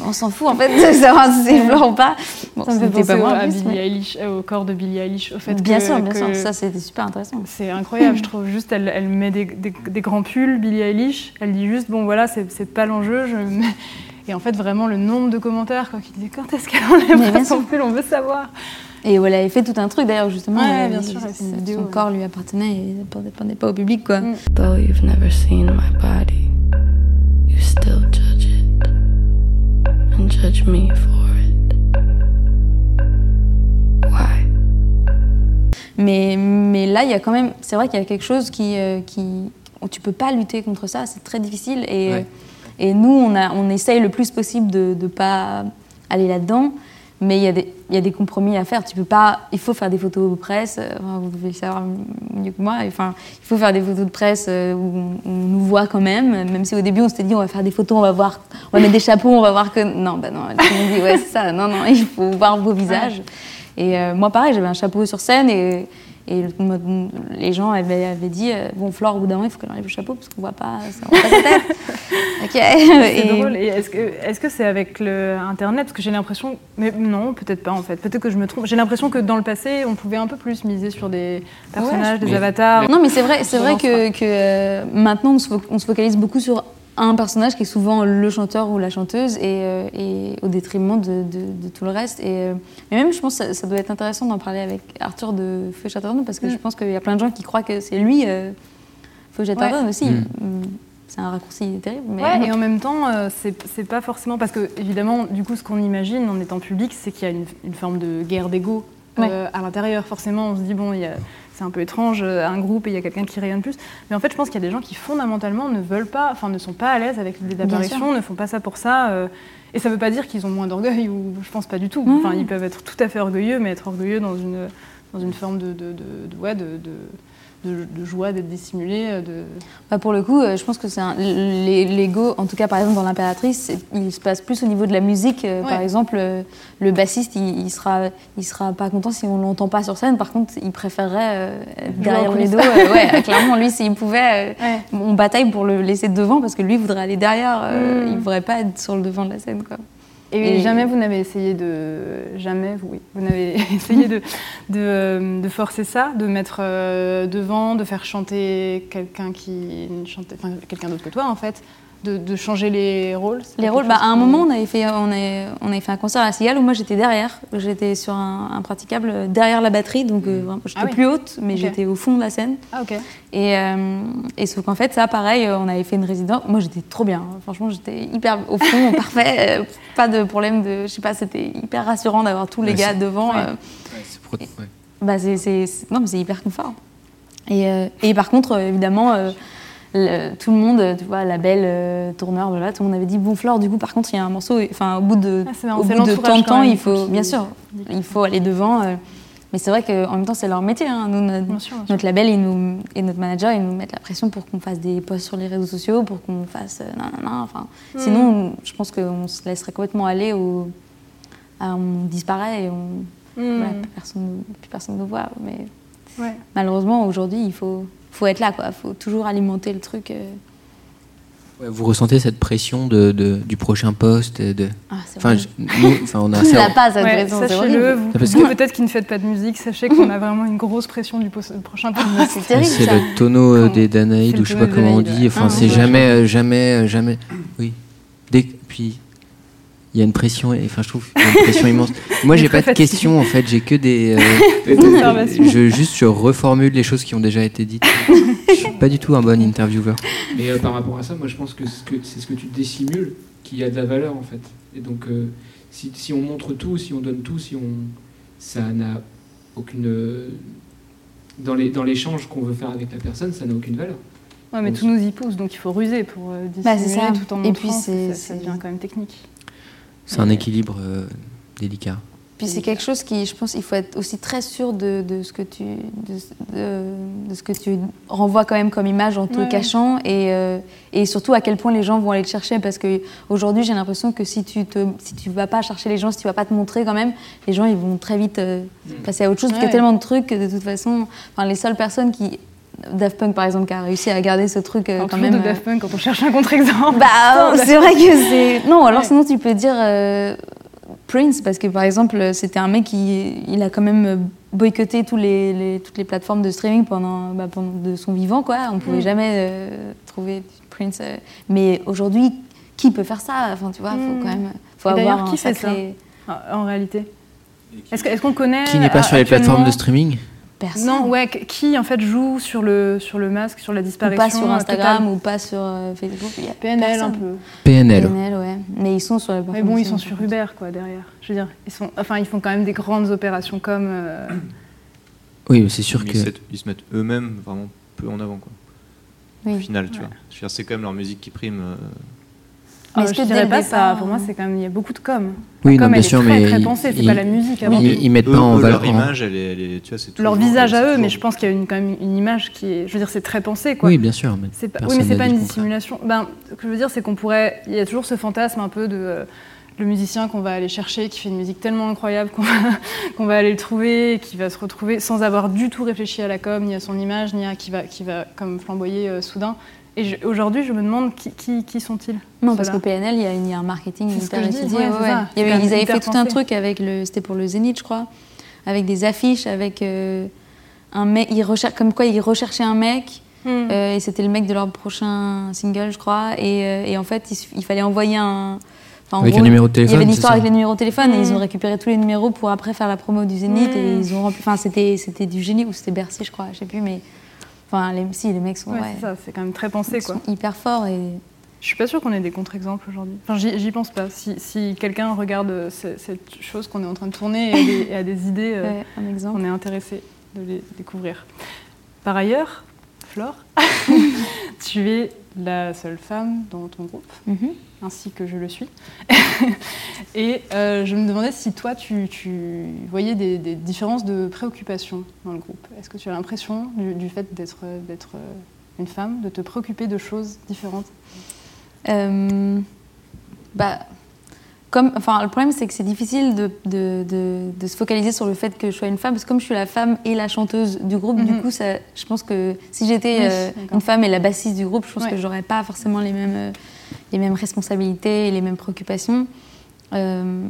On s'en fout, en fait, de savoir si c'est Flore ou pas. Bon, Ça me fait penser pas moi, à plus, Billie mais- Eilish, au corps de Billie Eilish, au fait Bien que- sûr, bien que- sûr. Ça, c'était super intéressant. C'est incroyable, je trouve. Juste, elle, elle met des, des- des grands pulls, Billie Eilish. Elle dit juste, bon voilà, c'est c'est pas l'enjeu. je Et en fait, vraiment, le nombre de commentaires quoi, qui disaient quand est-ce qu'elle enlèvera son pull, on veut savoir. Et voilà, elle avait fait tout un truc d'ailleurs, justement. Ouais, avait bien sûr, son vidéo, ouais. corps lui appartenait et ne dépendait pas au public, quoi. Mm. Though you've never seen my body, you still judge it and judge me for it. Why? Mais, mais là, il y a quand même. C'est vrai qu'il y a quelque chose qui. euh, qui tu peux pas lutter contre ça, c'est très difficile. Et, Ouais. Et nous, on, a, on essaye le plus possible de ne pas aller là-dedans. Mais il y, a des- il y a des compromis à faire. Tu peux pas. Il faut faire des photos de presse. euh, enfin, vous devez le savoir mieux que moi. Enfin, il faut faire des photos de presse euh, où on, on nous voit quand même. Même si au début on s'était dit on va faire des photos, on va voir, on va mettre des chapeaux, on va voir que non, bah non. Tout le monde dit ouais c'est ça. Non non, il faut voir vos visages. Et euh, moi pareil, j'avais un chapeau sur scène et et le- les gens avaient, avaient dit euh, bon Flore au bout d'un moment il faut qu'elle enlève le chapeau parce qu'on voit pas, ça, voit pas sa tête. ok. C'est Et- drôle. Et est-ce que est-ce que c'est avec le Internet? Parce que j'ai l'impression. Mais non, peut-être pas en fait. Peut-être que je me trompe. J'ai l'impression que dans le passé, on pouvait un peu plus miser sur des personnages, des Mais- avatars. Non, mais c'est vrai, c'est vrai que, que, euh, maintenant on se, fo- on se focalise beaucoup sur un personnage qui est souvent le chanteur ou la chanteuse et, euh, et au détriment de, de- de tout le reste. Et, euh, mais même, je pense que ça, ça doit être intéressant d'en parler avec Arthur de Feu Chatterton parce que Mm. je pense qu'il y a plein de gens qui croient que c'est lui, euh, Feu Chatterton aussi. Mm. Mm. C'est un raccourci terrible. Mais Ouais, et en même temps, euh, c'est pas forcément. Parce que, évidemment, du coup, ce qu'on imagine en étant public, c'est qu'il y a une, une forme de guerre d'ego euh, à l'intérieur. Forcément, on se dit, bon, il y a- c'est un peu étrange, euh, un groupe, et il y a quelqu'un qui rayonne plus. Mais en fait, je pense qu'il y a des gens qui, fondamentalement, ne veulent pas, enfin, ne sont pas à l'aise avec l'idée d'apparition, ne font pas ça pour ça. euh, et ça veut pas dire qu'ils ont moins d'orgueil, ou je pense pas du tout. Enfin, ils peuvent être tout à fait orgueilleux, mais être orgueilleux dans une, dans une forme de, de, de, de- ouais, de, joie d'être dissimulé. euh, De... Bah, pour le coup, euh, je pense que c'est un- l'ego, en tout cas par exemple dans l'impératrice, il se passe plus au niveau de la musique. Euh, Par exemple, le bassiste, il, il sera, il sera pas content si on l'entend pas sur scène. Par contre, il préférerait être derrière le rideau. Ouais, clairement, lui, s'il pouvait, Ouais. on bataille pour le laisser devant parce que lui voudrait aller derrière. euh, Mm. Il voudrait pas être sur le devant de la scène, quoi. Et, Et- jamais vous n'avez essayé de jamais vous oui. Vous n'avez essayé de, de euh, de forcer ça de mettre euh, devant de faire chanter quelqu'un qui chantait enfin quelqu'un d'autre que toi en fait de, de changer les rôles Les rôles, bah, à un moment, on avait, fait, on, avait, on avait fait un concert à la Cigale où moi j'étais derrière. J'étais sur un, un praticable derrière la batterie, donc euh, vraiment, j'étais Ah oui. plus haute, mais j'étais au fond de la scène. ah Et, euh, et sauf qu'en fait, ça, pareil, on avait fait une résidence. Moi, j'étais trop bien. hein. Franchement, j'étais hyper au fond, parfait. euh, pas de problème de. Je sais pas, c'était hyper rassurant d'avoir tous les Ouais, gars devant. Ouais. euh, Ouais, c'est pro- ouais. bah, hyper confort. Et, euh, et par contre, évidemment, euh, le- tout le monde, tu vois, la belle euh, tourneur de là, tout le monde avait dit bon, Flore, du coup, par contre, il y a un morceau, enfin, au bout de, Ah, au bout de tant de temps, il faut, bien sûr, il faut aller devant. euh, mais c'est vrai qu'en même temps, c'est leur métier. hein. Nous, notre, bien sûr, bien sûr. notre label ils nous, et notre manager, ils nous mettent la pression pour qu'on fasse des posts sur les réseaux sociaux, pour qu'on fasse. euh, nan, nan, nan, enfin, Hmm. Sinon, je pense qu'on se laisserait complètement aller au. à- on disparaît et on, Hmm. voilà, plus personne, plus personne nous voit. Mais Ouais. malheureusement, aujourd'hui, il faut, faut être là. Il faut toujours alimenter le truc. euh. Ouais, Vous ressentez cette pression de, de- du prochain poste de... Ah, c'est Enfin, vrai. je- nous, enfin, on a ça. pas, cette Ouais, sachez-le, vous, que- peut-être qui ne faites pas de musique, sachez qu'on a vraiment une grosse pression du prochain poste. C'est terrible, C'est le tonneau euh, des Danaïdes ou je sais pas comment on dit. Enfin, c'est Ah, jamais, euh, jamais, euh, jamais. Oui. Dès puis il y a une pression. et- Enfin, je trouve une pression immense. Moi, j'ai pas de fatigué. questions en fait. J'ai que des. euh, je juste je reformule les choses qui ont déjà été dites. je suis pas du tout un bon intervieweur. Mais euh, par rapport à ça, moi je pense que ce que- c'est ce que tu dissimules qui a de la valeur en fait. Et donc euh, si, si on montre tout, si on donne tout, si on ça n'a aucune euh, dans les dans l'échange qu'on veut faire avec la personne, ça n'a aucune valeur. Ouais, mais tout nous y pousse, donc il faut ruser pour euh, Bah, dissimuler ça. tout en Et montrant. puis, c'est- ça, ça devient quand même technique. C'est un équilibre euh, délicat. Puis c'est quelque chose qui, je pense, il faut être aussi très sûr de, de ce que tu, de, de- de ce que tu renvoies quand même comme image en te Ouais. cachant et, euh, et surtout à quel point les gens vont aller te chercher parce que aujourd'hui j'ai l'impression que si tu te, si tu vas pas chercher les gens, si tu vas pas te montrer quand même, les gens ils vont très vite euh, passer à autre chose parce qu'il y a Ouais. tellement de trucs que de toute façon, enfin les seules personnes qui Daft Punk par exemple qui a réussi à garder ce truc euh, quand même de euh, Daft Punk quand on cherche un contre-exemple. bah, Putain, c'est vrai que c'est. Non, alors Ouais. sinon tu peux dire euh, Prince, parce que par exemple, c'était un mec qui il a quand même boycotté tous les, les- toutes les plateformes de streaming pendant, bah, pendant de son vivant, quoi. On pouvait Mm. jamais euh, trouver Prince. euh. Mais aujourd'hui, qui peut faire ça? Enfin, tu vois, faut Mm. quand même. Faut Et avoir d'ailleurs, un qui fait sacré- En réalité. Est-ce est-ce qu'on connaît. Qui n'est pas sur les plateformes de streaming? Personne. Non, ouais, qui en fait joue sur le, sur le masque, sur la ou disparition pas sur euh, Instagram totale ou pas sur euh, Facebook. Il y a PNL un peu. PNL. PNL, ouais. Mais ils sont sur les Mais bon, ils sont sur Uber, quoi, derrière. Je veux dire, ils, sont, enfin, ils font quand même des grandes opérations comme. euh, Oui, mais c'est sûr Ils, que. se- ils se mettent eux-mêmes vraiment peu en avant, quoi. Oui. Au final, tu Ouais. vois. Je veux dire, c'est quand même leur musique qui prime. euh, Mais ah, est-ce je que dès dirais le pas départ, ça. Pour moi, c'est quand même. Il y a beaucoup de com. Oui, La non, com, bien elle sûr, est très, mais très ils- pensée, c'est pas la musique avant Ils, ils mettent eux, pas en valeur. leur image, elle est, elle est- tu vois, c'est Leur visage à eux, mais je pense qu'il y a une, quand même une image qui est. Je veux dire, c'est très pensé, quoi. Oui, bien sûr. mais C'est pas, oui, mais c'est pas une dissimulation. Ben, ce que je veux dire, c'est qu'on pourrait. Il y a toujours ce fantasme un peu de euh, le musicien qu'on va aller chercher, qui fait une musique tellement incroyable qu'on va, qu'on va aller le trouver, et qui va se retrouver sans avoir du tout réfléchi à la com, ni à son image, ni à qui va, qui va comme flamboyer euh, soudain. Et aujourd'hui, je me demande qui, qui, qui sont-ils Non, parce que PNL, il y a, une- il y a un marketing hyper étudié. ouais, ouais. Il y avait- ils avaient fait tout un truc avec le. C'était pour le Zénith, je crois. Avec des affiches, avec euh, un mec. Ils recher- comme quoi ils recherchaient un mec. Hmm. euh, et c'était le mec de leur prochain single, je crois. Et, euh, et en fait, il, fallait envoyer un. enfin, en Avec gros, un numéro de Il y avait téléphone. une histoire avec les numéros de téléphone et ils ont récupéré tous les numéros pour après faire la promo du Zénith Mm. et ils ont rempli. Enfin, c'était c'était du génie ou c'était Bercy, je crois, je sais plus, mais. Enfin, les, si, les mecs sont, Ouais, ouais, c'est ça, c'est quand même très pensé, ils quoi. sont hyper forts et. Je suis pas sûre qu'on ait des contre-exemples aujourd'hui. Enfin, j'y j'y pense pas. Si, si quelqu'un regarde euh, ce- cette chose qu'on est en train de tourner et a des, et a des idées, euh, Ouais, un exemple. on est intéressé de les découvrir. Par ailleurs, Flore, tu es la seule femme dans ton groupe, Mhm. ainsi que je le suis. et euh, je me demandais si toi, tu, tu voyais des, des différences de préoccupation dans le groupe. Est-ce que tu as l'impression du, du fait d'être d'être, euh, une femme, de te préoccuper de choses différentes? Euh, bah, comme, enfin, le problème, c'est que c'est difficile de, de- de- de se focaliser sur le fait que je sois une femme, parce que comme je suis la femme et la chanteuse du groupe, du Mhm. coup, ça, je pense que si j'étais Oui, euh, une femme et la bassiste du groupe, je pense Ouais. que j'aurais pas forcément les mêmes, euh, les mêmes responsabilités et les mêmes préoccupations. Euh,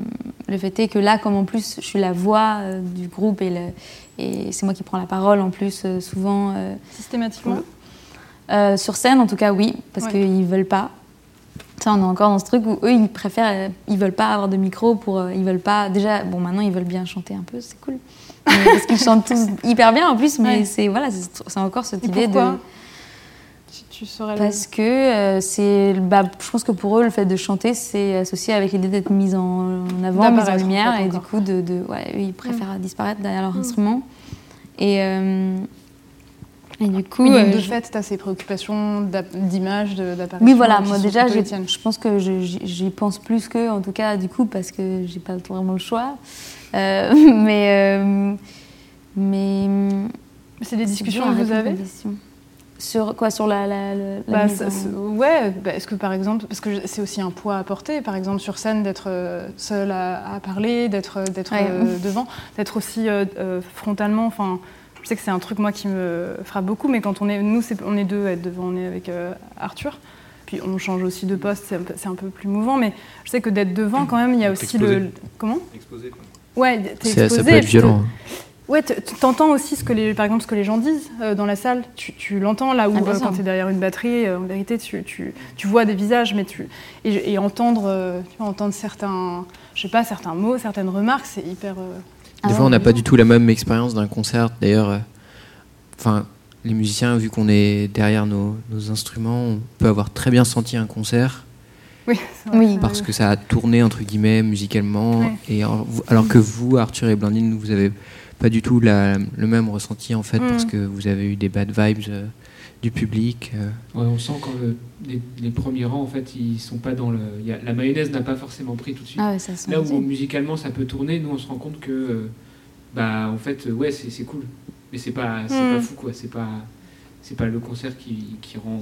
le fait est que là, comme en plus je suis la voix euh, du groupe et, c'est moi qui prends la parole en plus souvent, Systématiquement? sur scène, en tout cas, oui, parce Ouais. qu'ils veulent pas. Ça, on est encore dans ce truc où eux, ils préfèrent, euh, ils veulent pas avoir de micro pour, euh, ils veulent pas. Déjà, bon, maintenant, ils veulent bien chanter un peu, c'est cool. Mais parce qu'ils chantent tous hyper bien en plus, mais Ouais. c'est voilà, c'est encore cette Et idée de. Tu, tu saurais Parce que euh, c'est, bah, je pense que pour eux, le fait de chanter, c'est associé avec l'idée d'être mise en, avant, mise en lumière, et du coup, de, de- ouais, eux, ils préfèrent disparaître derrière leur Mm. instrument. Et, euh, et du coup, Oui, donc euh, de fait, tu as ces préoccupations d'image, d'apparition. Oui, voilà, moi déjà, je pense que j'y pense plus qu'eux, en tout cas, du coup, parce que j'ai pas vraiment le choix. Euh, mais. euh, mais. C'est des discussions que vous avez. Sur quoi Sur la. la, Bah, mise ça- en- c'est- Ouais, bah, est-ce que par exemple, parce que c'est aussi un poids à porter, par exemple sur scène, d'être seule à, à parler, d'être Ouais. euh, devant, d'être aussi frontalement. Enfin, je sais que c'est un truc moi qui me frappe beaucoup, mais quand on est, nous, on est deux à être devant, on est avec euh, Arthur. Puis on change aussi de poste, c'est un, peu- c'est un peu plus mouvant, mais je sais que d'être devant quand même, il y a aussi Exposé. le comment Exposé, quoi. Ouais, t'es Ça, ça exposé, peut être violent. Ouais, t- tu t'entends aussi ce que les, par exemple ce que les gens disent euh, dans la salle. Tu, tu l'entends là où Ah, euh, quand tu es derrière une batterie, euh, en vérité, tu, tu, tu vois des visages, mais tu et, et entendre, euh, tu vois, entendre certains, je sais pas, certains mots, certaines remarques, c'est hyper. Euh, Ah Des fois, ouais, on n'a oui. pas du tout la même expérience d'un concert. D'ailleurs, euh, enfin, les musiciens, vu qu'on est derrière nos, nos instruments, on peut avoir très bien senti un concert Oui. Oui. parce que ça a tourné entre guillemets musicalement. Ouais. Et alors, que vous, Arthur et Blandine, vous avez pas du tout la- le même ressenti en fait Mm. parce que vous avez eu des bad vibes euh, du public euh. Ouais, on sent quand le- les, les premiers rangs, en fait, ils sont pas dans le. il y a- la mayonnaise n'a pas forcément pris tout de suite. Ah ouais, ça sent Là où musicalement ça peut tourner, nous on se rend compte que, euh, bah en fait, euh, ouais, c'est c'est cool. Mais c'est pas, c'est Mm. pas fou quoi. C'est pas, c'est pas le concert qui, qui rend,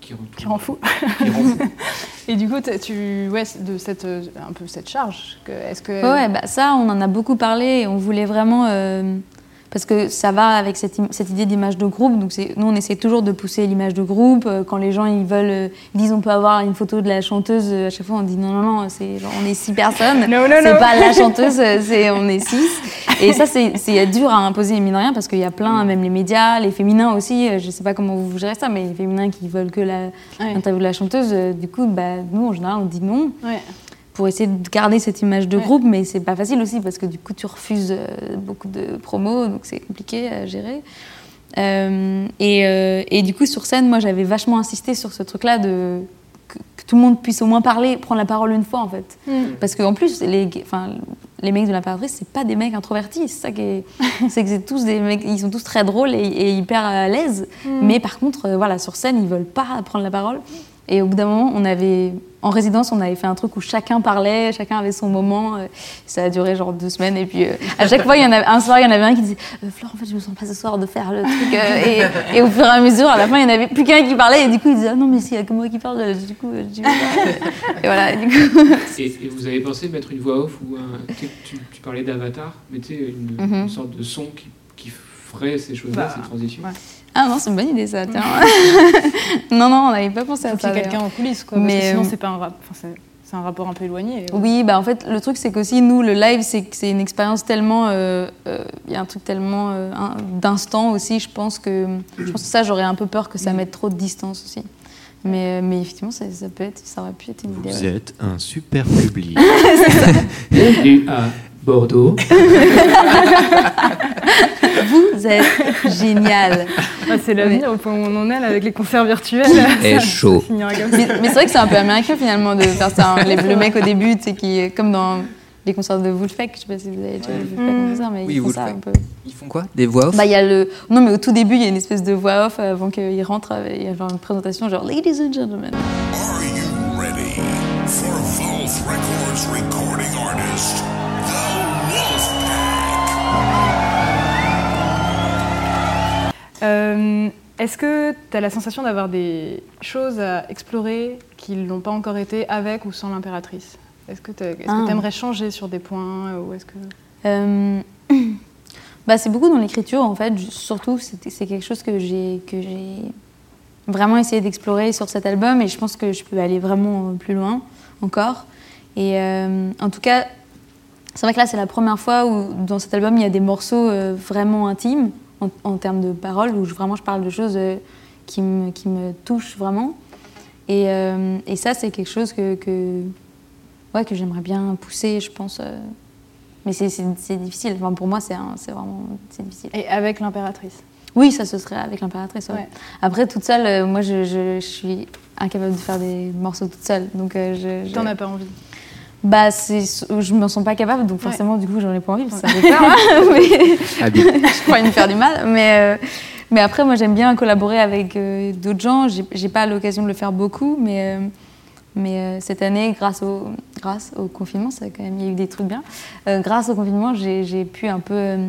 qui rend, tout- Qui rend fou. qui rend fou. Et du coup, t'as- tu, ouais, de cette, un peu cette charge, que- est-ce que Ouais, bah ça, on en a beaucoup parlé et on voulait vraiment. euh, parce que ça va avec cette, cette idée d'image de groupe. Donc, nous, on essaie toujours de pousser l'image de groupe. Euh, Quand les gens ils veulent, euh, ils disent on peut avoir une photo de la chanteuse, euh, à chaque fois on dit non, non, non, genre, on est six personnes. Non, non, c'est pas la chanteuse, c'est, on est six. Et ça, c'est, dur à imposer, mine de rien, parce qu'il y a plein, même les médias, les féminins aussi. Je sais pas comment vous gérez ça, mais les féminins qui veulent que Ouais. l'interview de la chanteuse, du coup, bah, nous, en général, on dit non Ouais. Pour essayer de garder cette image de Ouais. groupe, mais c'est pas facile aussi parce que du coup tu refuses euh, beaucoup de promos, donc c'est compliqué à gérer. Euh, et, euh, et du coup sur scène, moi j'avais vachement insisté sur ce truc-là de que, que tout le monde puisse au moins parler, prendre la parole une fois en fait. Mm. Parce qu'en plus les, enfin, les mecs de l'impératrice, c'est pas des mecs introvertis, c'est ça qui est, c'est que c'est tous des mecs, ils sont tous très drôles et, et hyper à l'aise, mais par contre voilà sur scène ils veulent pas prendre la parole. Et au bout d'un moment, on avait, en résidence, on avait fait un truc où chacun parlait, chacun avait son moment. euh, Ça a duré genre deux semaines. Et puis, euh, à chaque fois, il y en avait, un soir, il y en avait un qui disait euh, Flore, en fait, je me sens pas ce soir de faire le truc. euh, et, et au fur et à mesure, à la fin, il y en avait plus qu'un qui parlait. Et du coup, il disait Ah non, mais s'il y a que moi qui parle, du coup, je vais pas. Et voilà, et du coup. Et, et vous avez pensé mettre une voix off ou un, tu, parlais d'avatar, mais tu sais, une, Mhm. une sorte de son qui, qui ferait ces choses-là, Bah, ces transitions? ouais. Ah non, c'est une bonne idée, ça, tiens. non, non, on n'avait pas pensé à Faut ça. quelqu'un en coulisses, quoi. Parce Mais, que sinon, euh, c'est pas un rap. Enfin, c'est- c'est un rapport un peu éloigné. Oui, bah en fait, le truc, c'est qu'aussi, nous, le live, c'est c'est une expérience tellement. euh, euh, Il y a un truc tellement euh, un- d'instant aussi, je pense que. Je pense que ça, j'aurais un peu peur que ça mette trop de distance aussi. Mais, euh, mais effectivement, ça, ça peut être, ça aurait pu être une idée. Vous ouais. êtes un super public. Bordeaux. Vous êtes génial. Ah, c'est l'avenir au point où on en est là, avec les concerts virtuels. est Ça- chaud. ça. Mais, mais c'est vrai que c'est un peu américain finalement de faire ça. hein. Les- le mec au début, sais, qui comme dans les concerts de Wolfpack, je sais pas si vous avez déjà vu Wolfpack concert, mais Oui, ils font ça un peu. Ils font quoi? Des voix off? Bah, il y a le... Non, mais au tout début, il y a une espèce de voix off avant qu'il rentre. euh, Il y a genre une présentation genre Ladies and gentlemen. Are you ready for Wolf Records recording artist, Euh, Est-ce que tu as la sensation d'avoir des choses à explorer qui ne l'ont pas encore été avec ou sans l'impératrice? Est-ce que tu Ah. aimerais changer sur des points ou est-ce que... Euh, bah, c'est beaucoup dans l'écriture en fait. Surtout, c'est quelque chose que j'ai que j'ai vraiment essayé d'explorer sur cet album et je pense que je peux aller vraiment euh, plus loin encore. Et euh, en tout cas, c'est vrai que là, c'est la première fois où dans cet album, il y a des morceaux euh, vraiment intimes en, en termes de paroles, où je- vraiment je parle de choses euh, qui, me, qui me touchent vraiment. Et, euh, et ça, c'est quelque chose que, que, ouais, que j'aimerais bien pousser, je pense. euh, mais c'est- difficile. Enfin, pour moi, c'est vraiment difficile. Et avec l'impératrice? Oui, ça ce serait avec l'impératrice. ouais. Ouais. Après, toute seule, euh, moi, je, je- je suis incapable de faire des morceaux toute seule. Donc, je, je- T'en as pas envie? Bah, c'est- je me sens pas capable, donc Ouais. forcément, du coup, j'en ai pas envie, parce que ça fait peur. hein. Mais- Habile. je crois me faire du mal. Mais, euh, mais après, moi, j'aime bien collaborer avec euh, d'autres gens. J'ai pas l'occasion de le faire beaucoup, mais, euh, mais euh, cette année, grâce au, grâce au confinement, ça a quand même il y a eu des trucs bien. Euh, grâce au confinement, j'ai j'ai pu un peu euh,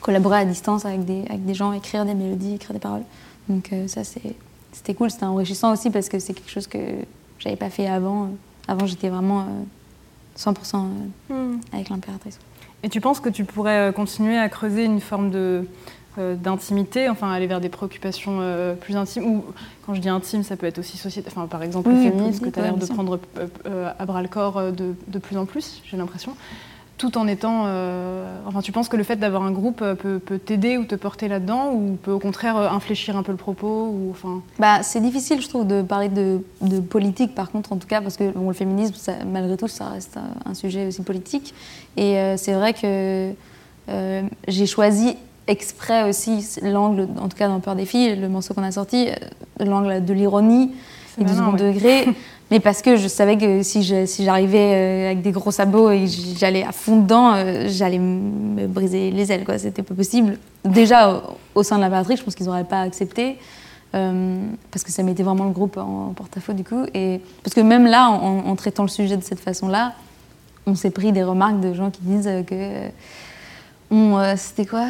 collaborer à distance avec des, avec des gens, écrire des mélodies, écrire des paroles. Donc euh, ça, c'est- c'était cool. C'était enrichissant aussi parce que c'est quelque chose que j'avais pas fait avant. Avant, j'étais vraiment euh, 100% euh, avec l'impératrice. Et tu penses que tu pourrais euh, continuer à creuser une forme de euh, d'intimité, enfin aller vers des préoccupations euh, plus intimes? Ou quand je dis intime, ça peut être aussi société, enfin par exemple Oui, le féminisme que tu as l'air de prendre euh, à bras le corps de, de plus en plus, j'ai l'impression. Tout en étant, euh, enfin, tu penses que le fait d'avoir un groupe euh, peut, peut t'aider ou te porter là-dedans, ou peut au contraire euh, infléchir un peu le propos, ou enfin? Bah, c'est difficile, je trouve, de parler de, de politique, par contre, en tout cas, parce que bon, le féminisme, ça- malgré tout, ça reste un, un sujet aussi politique. Et euh, c'est vrai que euh, j'ai choisi exprès aussi l'angle, en tout cas dans Peur des filles, le morceau qu'on a sorti, l'angle de l'ironie et du second ouais. degré. Mais parce que je savais que si je- si j'arrivais euh, avec des gros sabots et j'allais à fond dedans, euh, j'allais me briser les ailes. quoi. C'était pas possible. Déjà, au, sein de la patrie, je pense qu'ils n'auraient pas accepté. Euh, parce que ça mettait vraiment le groupe en, porte-à-faux du coup. Et, parce que même là, en, traitant le sujet de cette façon-là, on s'est pris des remarques de gens qui disent que on, c'était quoi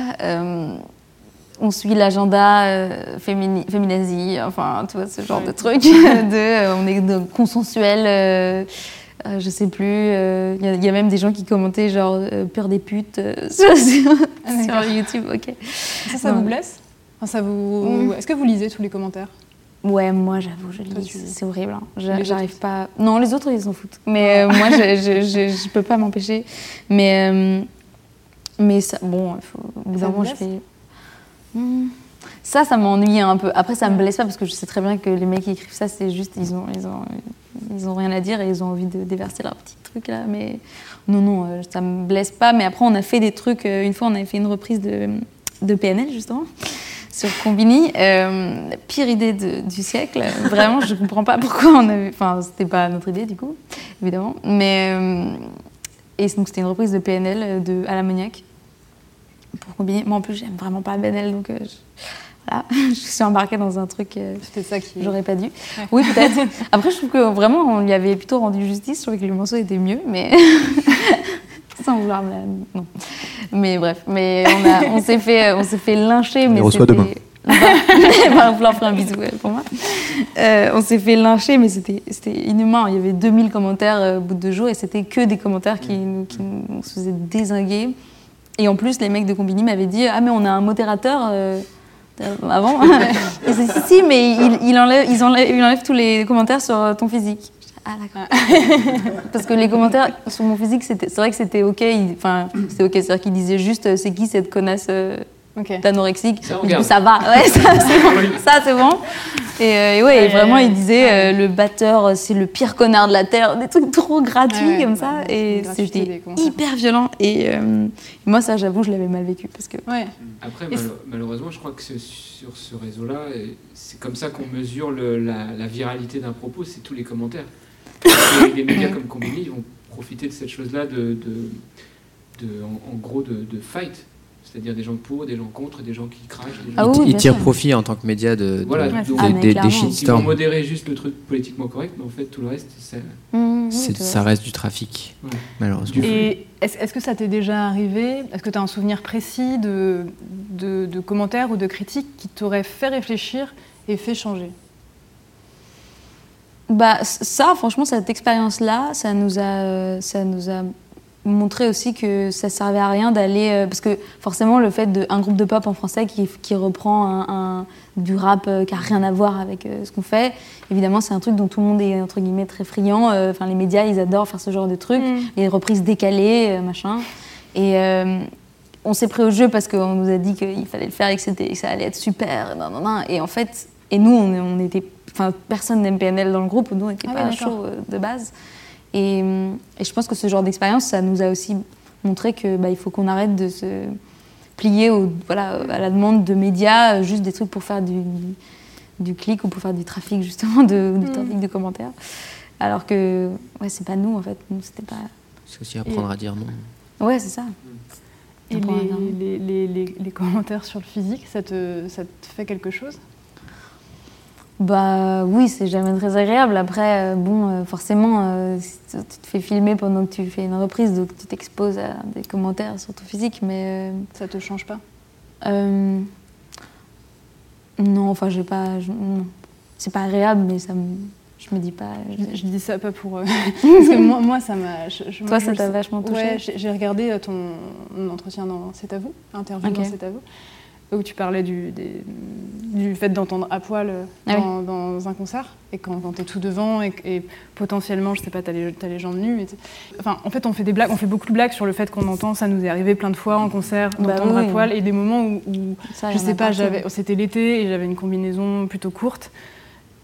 on suit l'agenda euh, fémini- féminazi, enfin, tu vois, ce genre de truc. de, euh, on est de consensuel, euh, euh, je sais plus. euh, Il y, a- il y a même des gens qui commentaient genre euh, peur des putes sur, sur d'accord. YouTube. Ok. Ça, ça Non. vous blesse? Enfin, ça vous... Est-ce que vous lisez tous les commentaires? Ouais, moi j'avoue, je lis, c'est horrible. hein. J'arrive pas. Non, les autres ils s'en foutent. Mais moi je, je, je, je peux pas m'empêcher. Mais, mais ça, bon, il faut. Ça moment, je fais. Ça, ça m'ennuie un peu. Après, ça me blesse pas parce que je sais très bien que les mecs qui écrivent ça, c'est juste, ils ont, ils, ont, ils ont rien à dire et ils ont envie de déverser leur petit truc là. Mais non, non, euh, ça me blesse pas. Mais après, on a fait des trucs. euh, Une fois, on avait fait une reprise de, de PNL justement sur Combini. Euh, pire idée de- du siècle. Vraiment, je comprends pas pourquoi on avait. Enfin, c'était pas notre idée du coup, évidemment. Mais euh, et donc c'était une reprise de PNL de à l'ammoniac pour Combini. Moi en plus, j'aime vraiment pas PNL, donc euh, je, voilà, je suis embarquée dans un truc. euh, C'était ça qui... J'aurais pas dû. Ouais. Oui, peut-être. Après, je trouve que vraiment, on lui avait plutôt rendu justice. Je trouvais que le morceau était mieux, mais. Sans vouloir me la... Non. Mais bref, mais on, a- on s'est fait, on s'est fait lyncher. mais reçoit demain. Bah, on leur fera un bisou pour moi. Euh, on s'est fait lyncher, mais c'était c'était inhumain. Il y avait 2000 commentaires euh, au bout de deux jours et c'était que des commentaires qui nous, qui nous faisaient désinguer. Et en plus, les mecs de Combini m'avaient dit Ah, mais on a un modérateur. euh, avant. Et c'est si, si, mais il, il enlève, ils enlèvent, il enlève tous les commentaires sur euh, ton physique. Ah, d'accord. Parce que les commentaires sur mon physique, c'est vrai que c'était OK. Enfin, c'était OK. C'est-à-dire qu'ils disaient juste euh, C'est qui cette connasse euh, Ok. d'anorexique Du coup, ça va. Ouais, ça, c'est bon. Ça, c'est bon. Et, euh, et ouais, et vraiment, il disait euh, Le batteur, euh, c'est le pire connard de la Terre. Des trucs trop gratuits comme bah, ça. c'est et c'était hyper violent. Et euh, moi, ça, j'avoue, je l'avais mal vécu. Parce que Ouais. Après, Et malheureusement, je crois que sur ce réseau-là, et c'est comme ça qu'on mesure le- la, la viralité d'un propos, c'est tous les commentaires. Et les médias comme Combini ils vont profiter de cette chose-là, de, de, de- en, en gros, de, de fight. C'est-à-dire des gens pour, des gens contre, des gens qui crachent. Des gens Ah Ils oui, ils tirent profit en tant que média de, de- Voilà, donc, Ah, des, des- des shitstorms. modérer juste le truc politiquement correct, mais en fait, tout le reste, ça, Mmh, vois. Ça reste du trafic, Ouais. malheureusement. Et est-ce que ça t'est déjà arrivé Est-ce que tu as un souvenir précis de, de, de commentaires ou de critiques qui t'auraient fait réfléchir et fait changer? Bah, ça, franchement, cette expérience-là, ça nous a, euh, ça nous a montré aussi que ça servait à rien d'aller, euh, parce que forcément, le fait d'un groupe de pop en français qui, qui reprend un, un- du rap euh, qui a rien à voir avec euh, ce qu'on fait, évidemment, c'est un truc dont tout le monde est entre guillemets très friand. Enfin, les médias, ils adorent faire ce genre de trucs, les reprises décalées, machin. Et on s'est pris au jeu parce qu'on nous a dit qu'il fallait le faire et que, que ça allait être super. Et en fait, et nous, on, on était, enfin, personne n'aime PNL dans le groupe, nous, on n'était Ah pas oui, chaud de base. Et, et je pense que ce genre d'expérience, ça nous a aussi montré que bah, il faut qu'on arrête de se plier au, voilà, à la demande de médias, euh, juste des trucs pour faire du, du clic ou pour faire du trafic justement, de, Mm. du trafic de commentaires. Alors que ouais, c'est pas nous en fait, nous c'était pas. C'est aussi apprendre à dire non. Ouais, c'est ça. Et les- les commentaires sur le physique, ça te, ça te fait quelque chose? Bah oui, c'est jamais très agréable. Après, euh, bon, euh, forcément, euh, tu te fais filmer pendant que tu fais une reprise, donc tu t'exposes à des commentaires sur ton physique, mais Ça te change pas? Euh, non, enfin, j'ai pas, c'est pas agréable, mais ça me, je me dis pas. je, je dis ça pas pour. euh, parce que moi, moi, ça m'a. je- Toi, ça t'a vachement touché. Ouais, j'ai regardé ton entretien dans C'est à vous, interview Ok. dans C'est à vous, où tu parlais du, des- du fait d'entendre à poil euh, Ah oui. dans, un concert, et quand, quand tu es tout devant, et, et potentiellement, je sais pas, tu as, les jambes nues. et enfin, en fait, on fait, des blagues, on fait beaucoup de blagues sur le fait qu'on entend, ça nous est arrivé plein de fois en concert, Bah d'entendre oui. à poil, et des moments où, où Ça, je sais pas, j'avais, c'était l'été et j'avais une combinaison plutôt courte.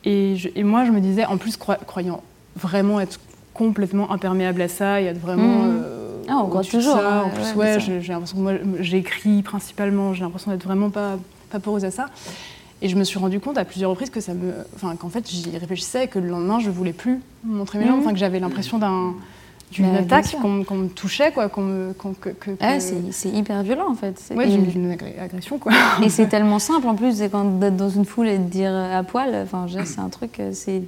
Et, je- et moi, je me disais, en plus, croyant vraiment être complètement imperméable à ça et être vraiment. Mhm. euh, Ah, on croit toujours, hein, en plus, ouais, j'ai, l'impression que moi, j'écris principalement, j'ai l'impression d'être vraiment pas, pas poreuse à ça. Et je me suis rendu compte à plusieurs reprises que ça me, enfin, qu'en fait, j'y réfléchissais et que le lendemain, je voulais plus montrer mes jambes, Mhm. enfin, que j'avais l'impression d'un d'une Bah, attaque, qu'on me- touchait, quoi, qu'on me, que, que- Ah, c'est c'est hyper violent en fait. Ouais, et- agré- agression, quoi. Et c'est tellement simple en plus, c'est quand d'être dans une foule et de dire à poil, enfin, c'est un truc, euh, c'est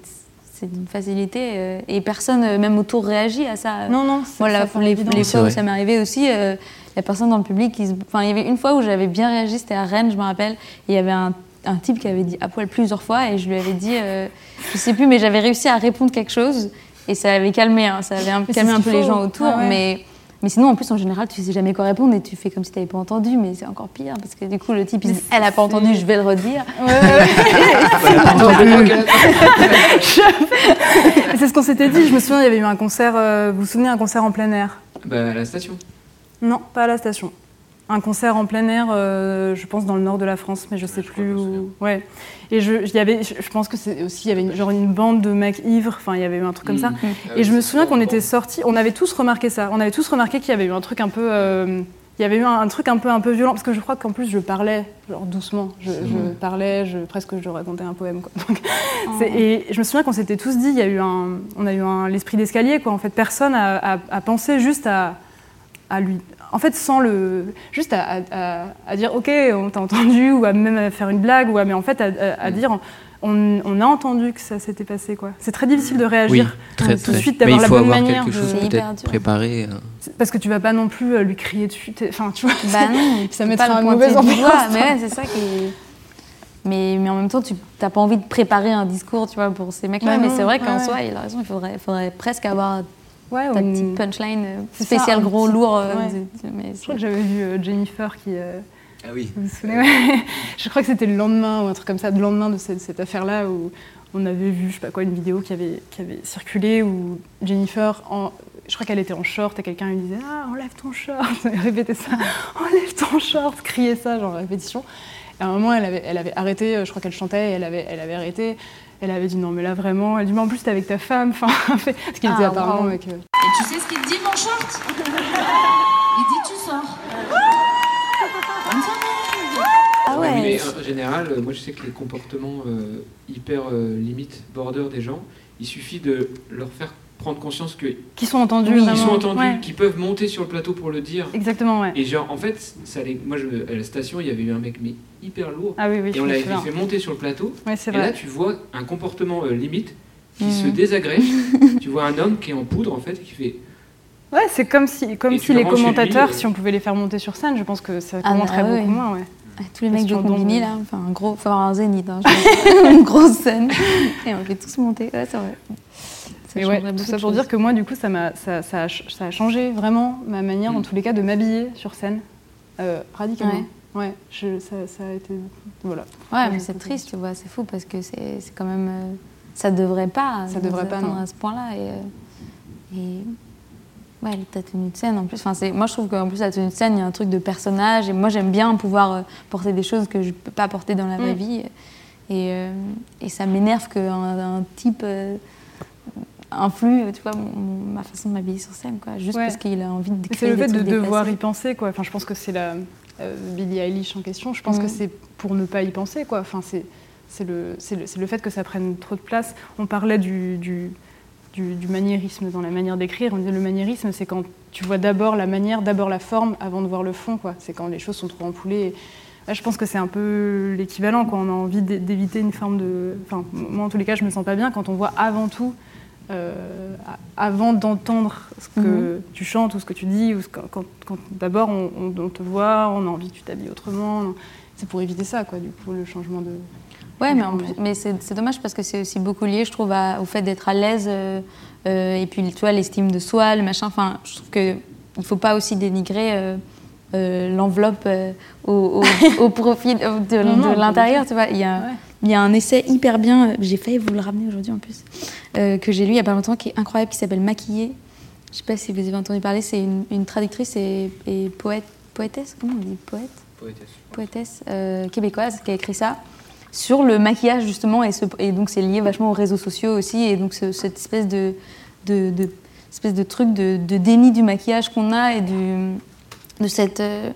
c'est d'une facilité euh, et personne, euh, même autour, réagit à ça. Non, non, c'est la- ça paraît les, les fois où ça m'est arrivé aussi, euh, il y a personne dans le public qui se... Enfin, il y avait une fois où j'avais bien réagi, c'était à Rennes, je me rappelle, et il y avait un, un type qui avait dit à poil plusieurs fois et je lui avais dit, euh, je sais plus, mais j'avais réussi à répondre quelque chose et ça avait calmé, hein, ça avait un- calmé un peu les gens autour, ouais. mais... Mais sinon, en plus, en général, tu sais jamais quoi répondre et tu fais comme si tu n'avais pas entendu, mais c'est encore pire parce que du coup, le type, il se dit, elle a pas entendu, je vais le redire. Ouais, ouais, ouais. c'est ce qu'on s'était dit. Je me souviens, il y avait eu un concert. euh, vous vous souvenez, un concert en plein air? Bah, à la station. Non, pas à la station. Un concert en plein air, euh, je pense dans le nord de la France, mais je sais plus je où. Ouais. Et je, il y avait, je, je pense que c'est aussi, il y avait une, genre une bande de mecs ivres. Enfin, il y avait eu un truc comme ça. Mm. Et je me souviens qu'on était sortis, on avait tous remarqué ça. On avait tous remarqué qu'il y avait eu un truc un peu, euh, il y avait eu un, un truc un peu un peu violent parce que je crois qu'en plus je parlais genre doucement. Je, je parlais, je presque je racontais un poème quoi. Donc, c'est- et je me souviens qu'on s'était tous dit, il y a eu un, on a eu un l'esprit d'escalier quoi. En fait, personne a, a- a pensé juste à à lui. En fait, sans le. Juste à, à- à- à dire, OK, on t'a entendu, ou à même à faire une blague, ou à, mais en fait, à, à- à dire, on, on a entendu que ça s'était passé, quoi. C'est très difficile de Oui, réagir. très tout de suite, Mais d'avoir il la faut bonne avoir manière quelque de- chose hyper peut-être préparé. euh. Parce que tu vas pas non plus euh, lui crier dessus. Enfin, tu vois. Bah non, Ça le un mauvais Mais ouais, c'est ça qui. Mais, mais en même temps, tu n'as pas envie de préparer un discours, tu vois, pour ces mecs-là. Bah mais c'est vrai qu'en ouais. soi, il a raison, il faudrait, il faudrait presque avoir Ouais, ta ou une- petite punchline euh, spéciale gros, petit- lourd. euh, ouais. de- de- mais Je crois que j'avais vu euh, Jennifer qui. euh, Ah oui. Vous vous souvenez ouais. Je crois que c'était le lendemain ou un truc comme ça, le lendemain de cette, cette affaire-là où on avait vu, je sais pas quoi, une vidéo qui avait, qui avait circulé où Jennifer, en, je crois qu'elle était en short et quelqu'un lui disait Ah, enlève ton short Elle répétait ça Enlève ton short Criait ça, genre répétition. Et à un moment, elle avait, elle avait arrêté, euh, je crois qu'elle chantait, et elle avait, elle avait arrêté. Elle avait dit non, mais là vraiment, elle dit mais en plus t'es avec ta femme, enfin, parce qu'il était Ah, apparemment avec. euh, Et tu sais ce qu'il dit, mon short? Il dit tu sors. Ah Oui, ouais. mais en général, euh, moi je sais que les comportements euh, hyper euh, limite, border des gens, il suffit de leur faire prendre conscience qu'ils qui sont entendus Oui, ils sont entendus, Ouais, qu'ils peuvent monter sur le plateau pour le dire. Exactement, ouais. Et genre, en fait, ça allait- moi je, à la station, il y avait eu un mec mais hyper lourd. Ah oui, oui, et on l'avait fait monter sur le plateau. Ouais, c'est Et là, vrai. tu vois un comportement euh, limite qui Mhm. se désagrège. tu vois un homme qui est en poudre en fait, qui fait Ouais, c'est comme si, comme Et si les lui, commentateurs, euh, si on pouvait les faire monter sur scène, je pense que ça Ah, commenterait bah, ouais. beaucoup moins, ouais. Ouais, tous les mecs de. Combini, là, enfin, un gros, faut avoir un zénith, hein, je pense. une grosse scène. Et on fait tous monter, ouais, c'est vrai. Ça Mais ouais, tout ça pour dire que moi, du coup, ça, m'a, ça, ça, a, ça a changé vraiment ma manière, en Mm. tous les cas, de m'habiller sur scène, euh, radicalement. Ouais, je- ça, ça a été. Voilà. Ouais, mais c'est triste, tu vois, c'est fou parce que c'est quand même. euh, ça devrait pas. Ça devrait pas, non. à ce point-là. Et, euh, et ouais, ta tenue de scène en plus. Enfin, moi, je trouve qu'en plus, la tenue de scène, il y a un truc de personnage. Et moi, j'aime bien pouvoir euh, porter des choses que je peux pas porter dans la vraie Mm. vie. Et, euh, et ça m'énerve qu'un un type. Influe, tu vois, mon- mon- ma façon de m'habiller sur scène, quoi, juste Ouais. parce qu'il a envie de C'est le fait de devoir y penser, quoi. Enfin, je pense que c'est la euh, Billie Eilish en question. Je pense Mm. que c'est pour ne pas y penser, quoi. Enfin, c'est c'est le, c'est le, c'est le fait que ça prenne trop de place. On parlait du, du, du, du maniérisme dans la manière d'écrire. On disait le maniérisme, c'est quand tu vois d'abord la manière, d'abord la forme, avant de voir le fond, quoi. C'est quand les choses sont trop empoulées. Là, je pense que c'est un peu l'équivalent, quand on a envie d'é- d'éviter une forme de. Enfin, moi, en tous les cas, je me sens pas bien quand on voit avant tout euh, avant d'entendre ce que Mhm. tu chantes ou ce que tu dis, ou ce que- quand, quand d'abord on, on- on te voit, on a envie que tu t'habilles autrement. C'est pour éviter ça, quoi, du coup, le changement de. Ouais, mais, en changement plus- de- mais c'est dommage parce que c'est aussi beaucoup lié, je trouve, à- au fait d'être à l'aise euh, euh, et puis, tu vois, l'estime de soi, le machin. Enfin, je trouve que il faut pas aussi dénigrer l'enveloppe au, au- au profit de, l'intérieur, tu vois. Il y a, Ouais. Il y a un essai hyper bien, euh, j'ai failli vous le ramener aujourd'hui en plus, euh, que j'ai lu il y a pas longtemps, qui est incroyable, qui s'appelle Maquillée. Je sais pas si vous avez entendu parler, c'est une, une traductrice et, et poète, poétesse, comment on dit poète? Poétesse. poétesse euh, québécoise qui a écrit ça sur le maquillage justement et, ce- et donc c'est lié vachement aux réseaux sociaux aussi et donc ce- cette espèce de, de, de- espèce de truc de, de déni du maquillage qu'on a et du, de cette euh,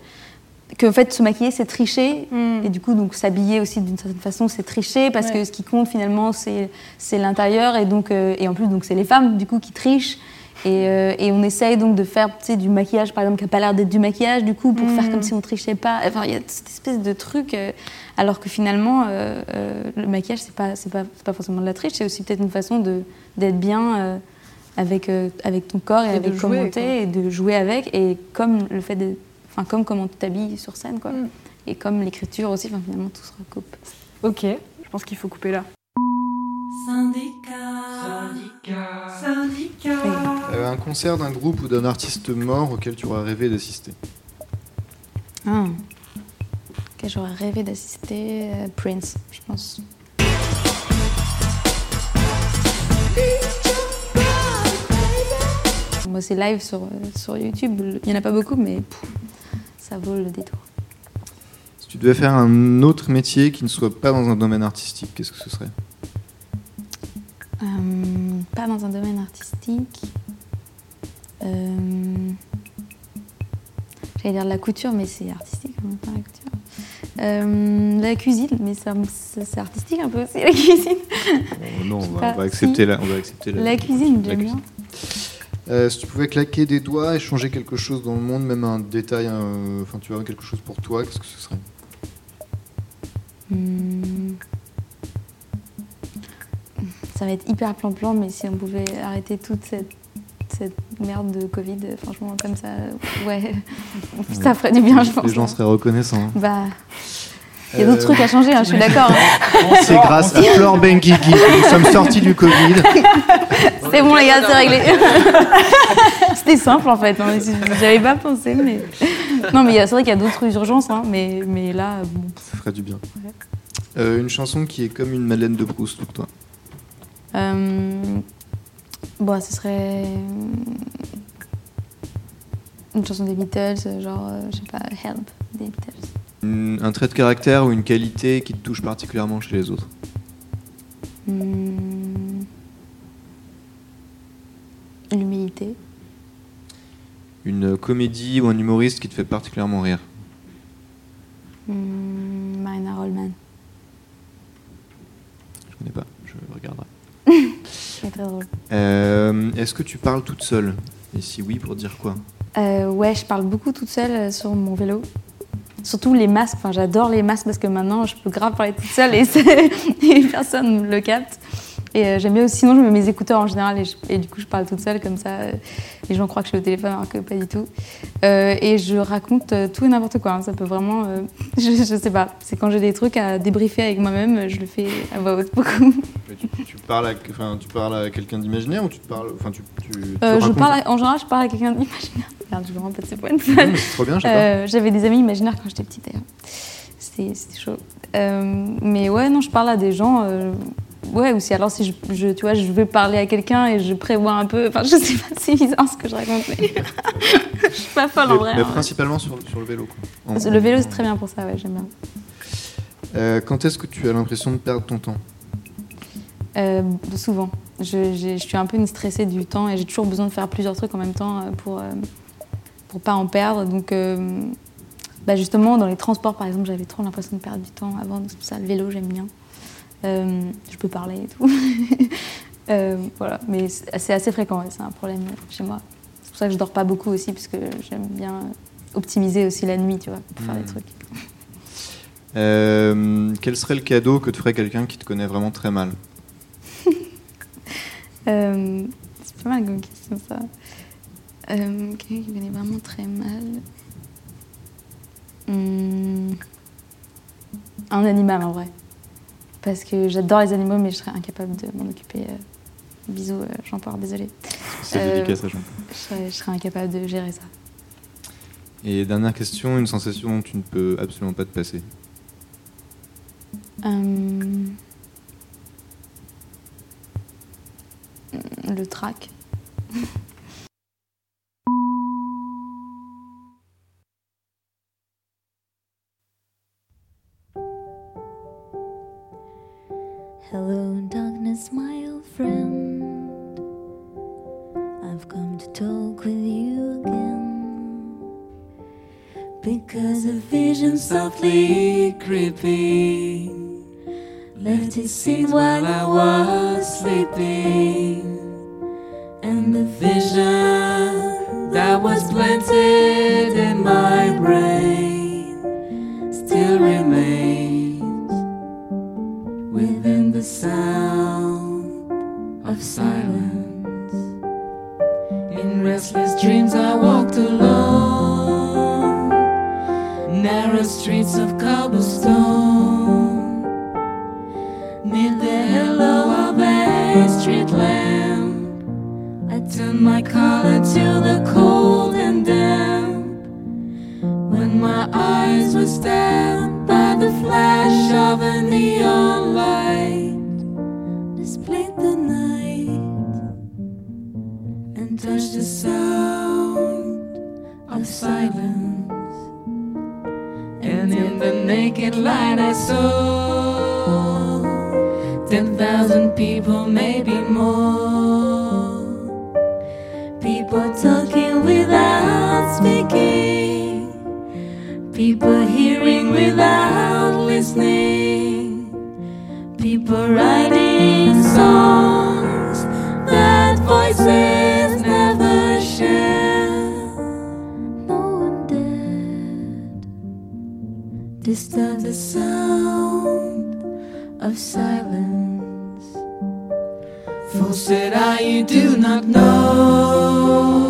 que en fait se maquiller c'est tricher Mm. et du coup donc s'habiller aussi d'une certaine façon c'est tricher parce Ouais. que ce qui compte finalement c'est c'est l'intérieur et donc euh, et en plus donc c'est les femmes du coup qui trichent Et, euh, et on essaye donc de faire tu sais, du maquillage, par exemple, qui n'a pas l'air d'être du maquillage, du coup, pour faire comme si on trichait pas. Enfin, il y a cette espèce de truc, euh, alors que finalement, le maquillage, c'est pas, c'est pas, pas forcément de la triche, c'est aussi peut-être une façon de, d'être bien avec, avec ton corps et, Et avec comment t'es, et de jouer avec, et comme le fait de. Enfin, comme comment tu t'habilles sur scène, quoi. Mm. Et comme l'écriture aussi, enfin, finalement, tout se recoupe. Ok, je pense qu'il faut couper là. Euh, un concert d'un groupe ou d'un artiste mort auquel tu aurais rêvé d'assister. Ah. Ok, j'aurais rêvé d'assister euh, Prince, je pense. Moi, c'est live sur, euh, sur YouTube. Il n'y en a pas beaucoup, mais pff, ça vaut le détour. Si tu devais faire un autre métier qui ne soit pas dans un domaine artistique, qu'est-ce que ce serait? Euh, pas dans un domaine artistique. Euh, J'allais dire la couture, mais c'est artistique même la couture. Euh, la cuisine, mais c'est artistique un peu aussi, la cuisine. Oh, Non, on va, pas, on va accepter si. la, on va accepter la, La cuisine, j'aime cuisine. Euh, si tu pouvais claquer des doigts et changer quelque chose dans le monde, même un détail, euh, enfin tu vois quelque chose pour toi, qu'est-ce que ce serait? Hmm. Ça va être hyper plan-plan, mais si on pouvait arrêter toute cette, cette merde de Covid, franchement, comme ça, ouais, ça ferait du bien, je pense. Les gens seraient reconnaissants. hein. Bah, il y a d'autres Euh, trucs à changer, hein, je suis d'accord. hein. C'est grâce à Flore Benguigui que nous sommes sortis du Covid. C'est bon, les gars, c'est réglé. C'était simple en fait, hein, j'avais pas pensé, mais. Non, mais c'est vrai qu'il y a d'autres urgences, hein, mais, mais là, bon. Ça ferait du bien. Euh, une chanson qui est comme une Madeleine de Proust pour toi. Euh, bon, ce serait. Une chanson des Beatles, genre, euh, je sais pas, Help des Beatles. Une- un trait de caractère ou une qualité qui te touche particulièrement chez les autres? Hmm. L'humilité. Une comédie ou un humoriste qui te fait particulièrement rire. Hmm, Marina Rollman. Je connais pas, je regarderai. C'est très drôle. Euh, Est-ce que tu parles toute seule? Et si oui, pour dire quoi? Euh, ouais, je parle beaucoup toute seule euh, sur mon vélo. Surtout les masques. Enfin, j'adore les masques parce que maintenant, je peux grave parler toute seule et, et personne ne le capte. Et euh, j'aime bien aussi. Sinon, je mets mes écouteurs en général et, je- et du coup, je parle toute seule comme ça. euh, les gens croient que je suis au téléphone alors que pas du tout. Euh, et je raconte tout et n'importe quoi. hein. Ça peut vraiment. euh, je, je sais pas. C'est quand j'ai des trucs à débriefer avec moi-même, je le fais à voix haute beaucoup. Mais tu, tu parles à, enfin, tu parles à quelqu'un d'imaginaire ou tu te parles, enfin, tu, tu, tu je parle à- en général, je parle à quelqu'un d'imaginaire. Merde, je me rends pas de ces points. C'est trop bien, J'avais des amis imaginaires quand j'étais petite d'ailleurs. C'était chaud. Mais ouais, non, je parle à des gens. Ouais, ou si alors si je, je- tu vois, je veux parler à quelqu'un et je prévois un peu. Enfin, je sais pas, c'est bizarre ce que je raconte. Mais je suis pas folle en vrai. mais hein. principalement sur, sur le vélo. Quoi. En- Le vélo, c'est très bien pour ça, ouais, j'aime bien. Euh, quand est-ce que tu as l'impression de perdre ton temps? Euh, souvent. Je, je suis un peu une stressée du temps et j'ai toujours besoin de faire plusieurs trucs en même temps euh, pour, pour pas en perdre. Donc, euh, bah justement, dans les transports, par exemple, j'avais trop l'impression de perdre du temps avant. C'est pour ça, le vélo, j'aime bien. Euh, je peux parler et tout. Euh, voilà, mais c'est assez fréquent, c'est un problème chez moi. C'est pour ça que je dors pas beaucoup aussi, parce que j'aime bien optimiser aussi la nuit, tu vois, pour faire Hmm. des trucs. Euh, Quel serait le cadeau que te ferait quelqu'un qui te connaît vraiment très mal? Euh, c'est pas mal comme question ça. Euh, Quelqu'un qui connaît vraiment très mal. Hmm, Un animal en vrai. Parce que j'adore les animaux, mais je serais incapable de m'en occuper. euh. Bisous, euh, Jean-Paul, désolé. C'est Euh, délicat ça, Jean. Je serais, je serais incapable de gérer ça. Et dernière question, une sensation dont tu ne peux absolument pas te passer. Euh, Le trac. people hearing without listening, people writing songs that voices never share. No one dared disturb the sound of silence. Fool said I, you do not know.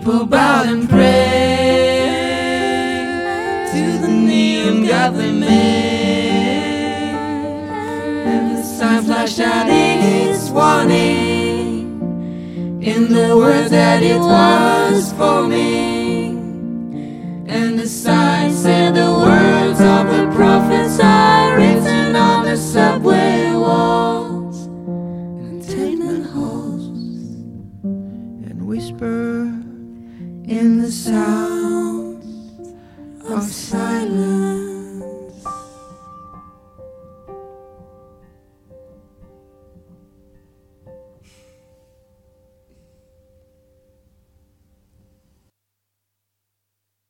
people bowed and prayed to the neon god they made. And the sign flashed out its warning in the words that it was for me.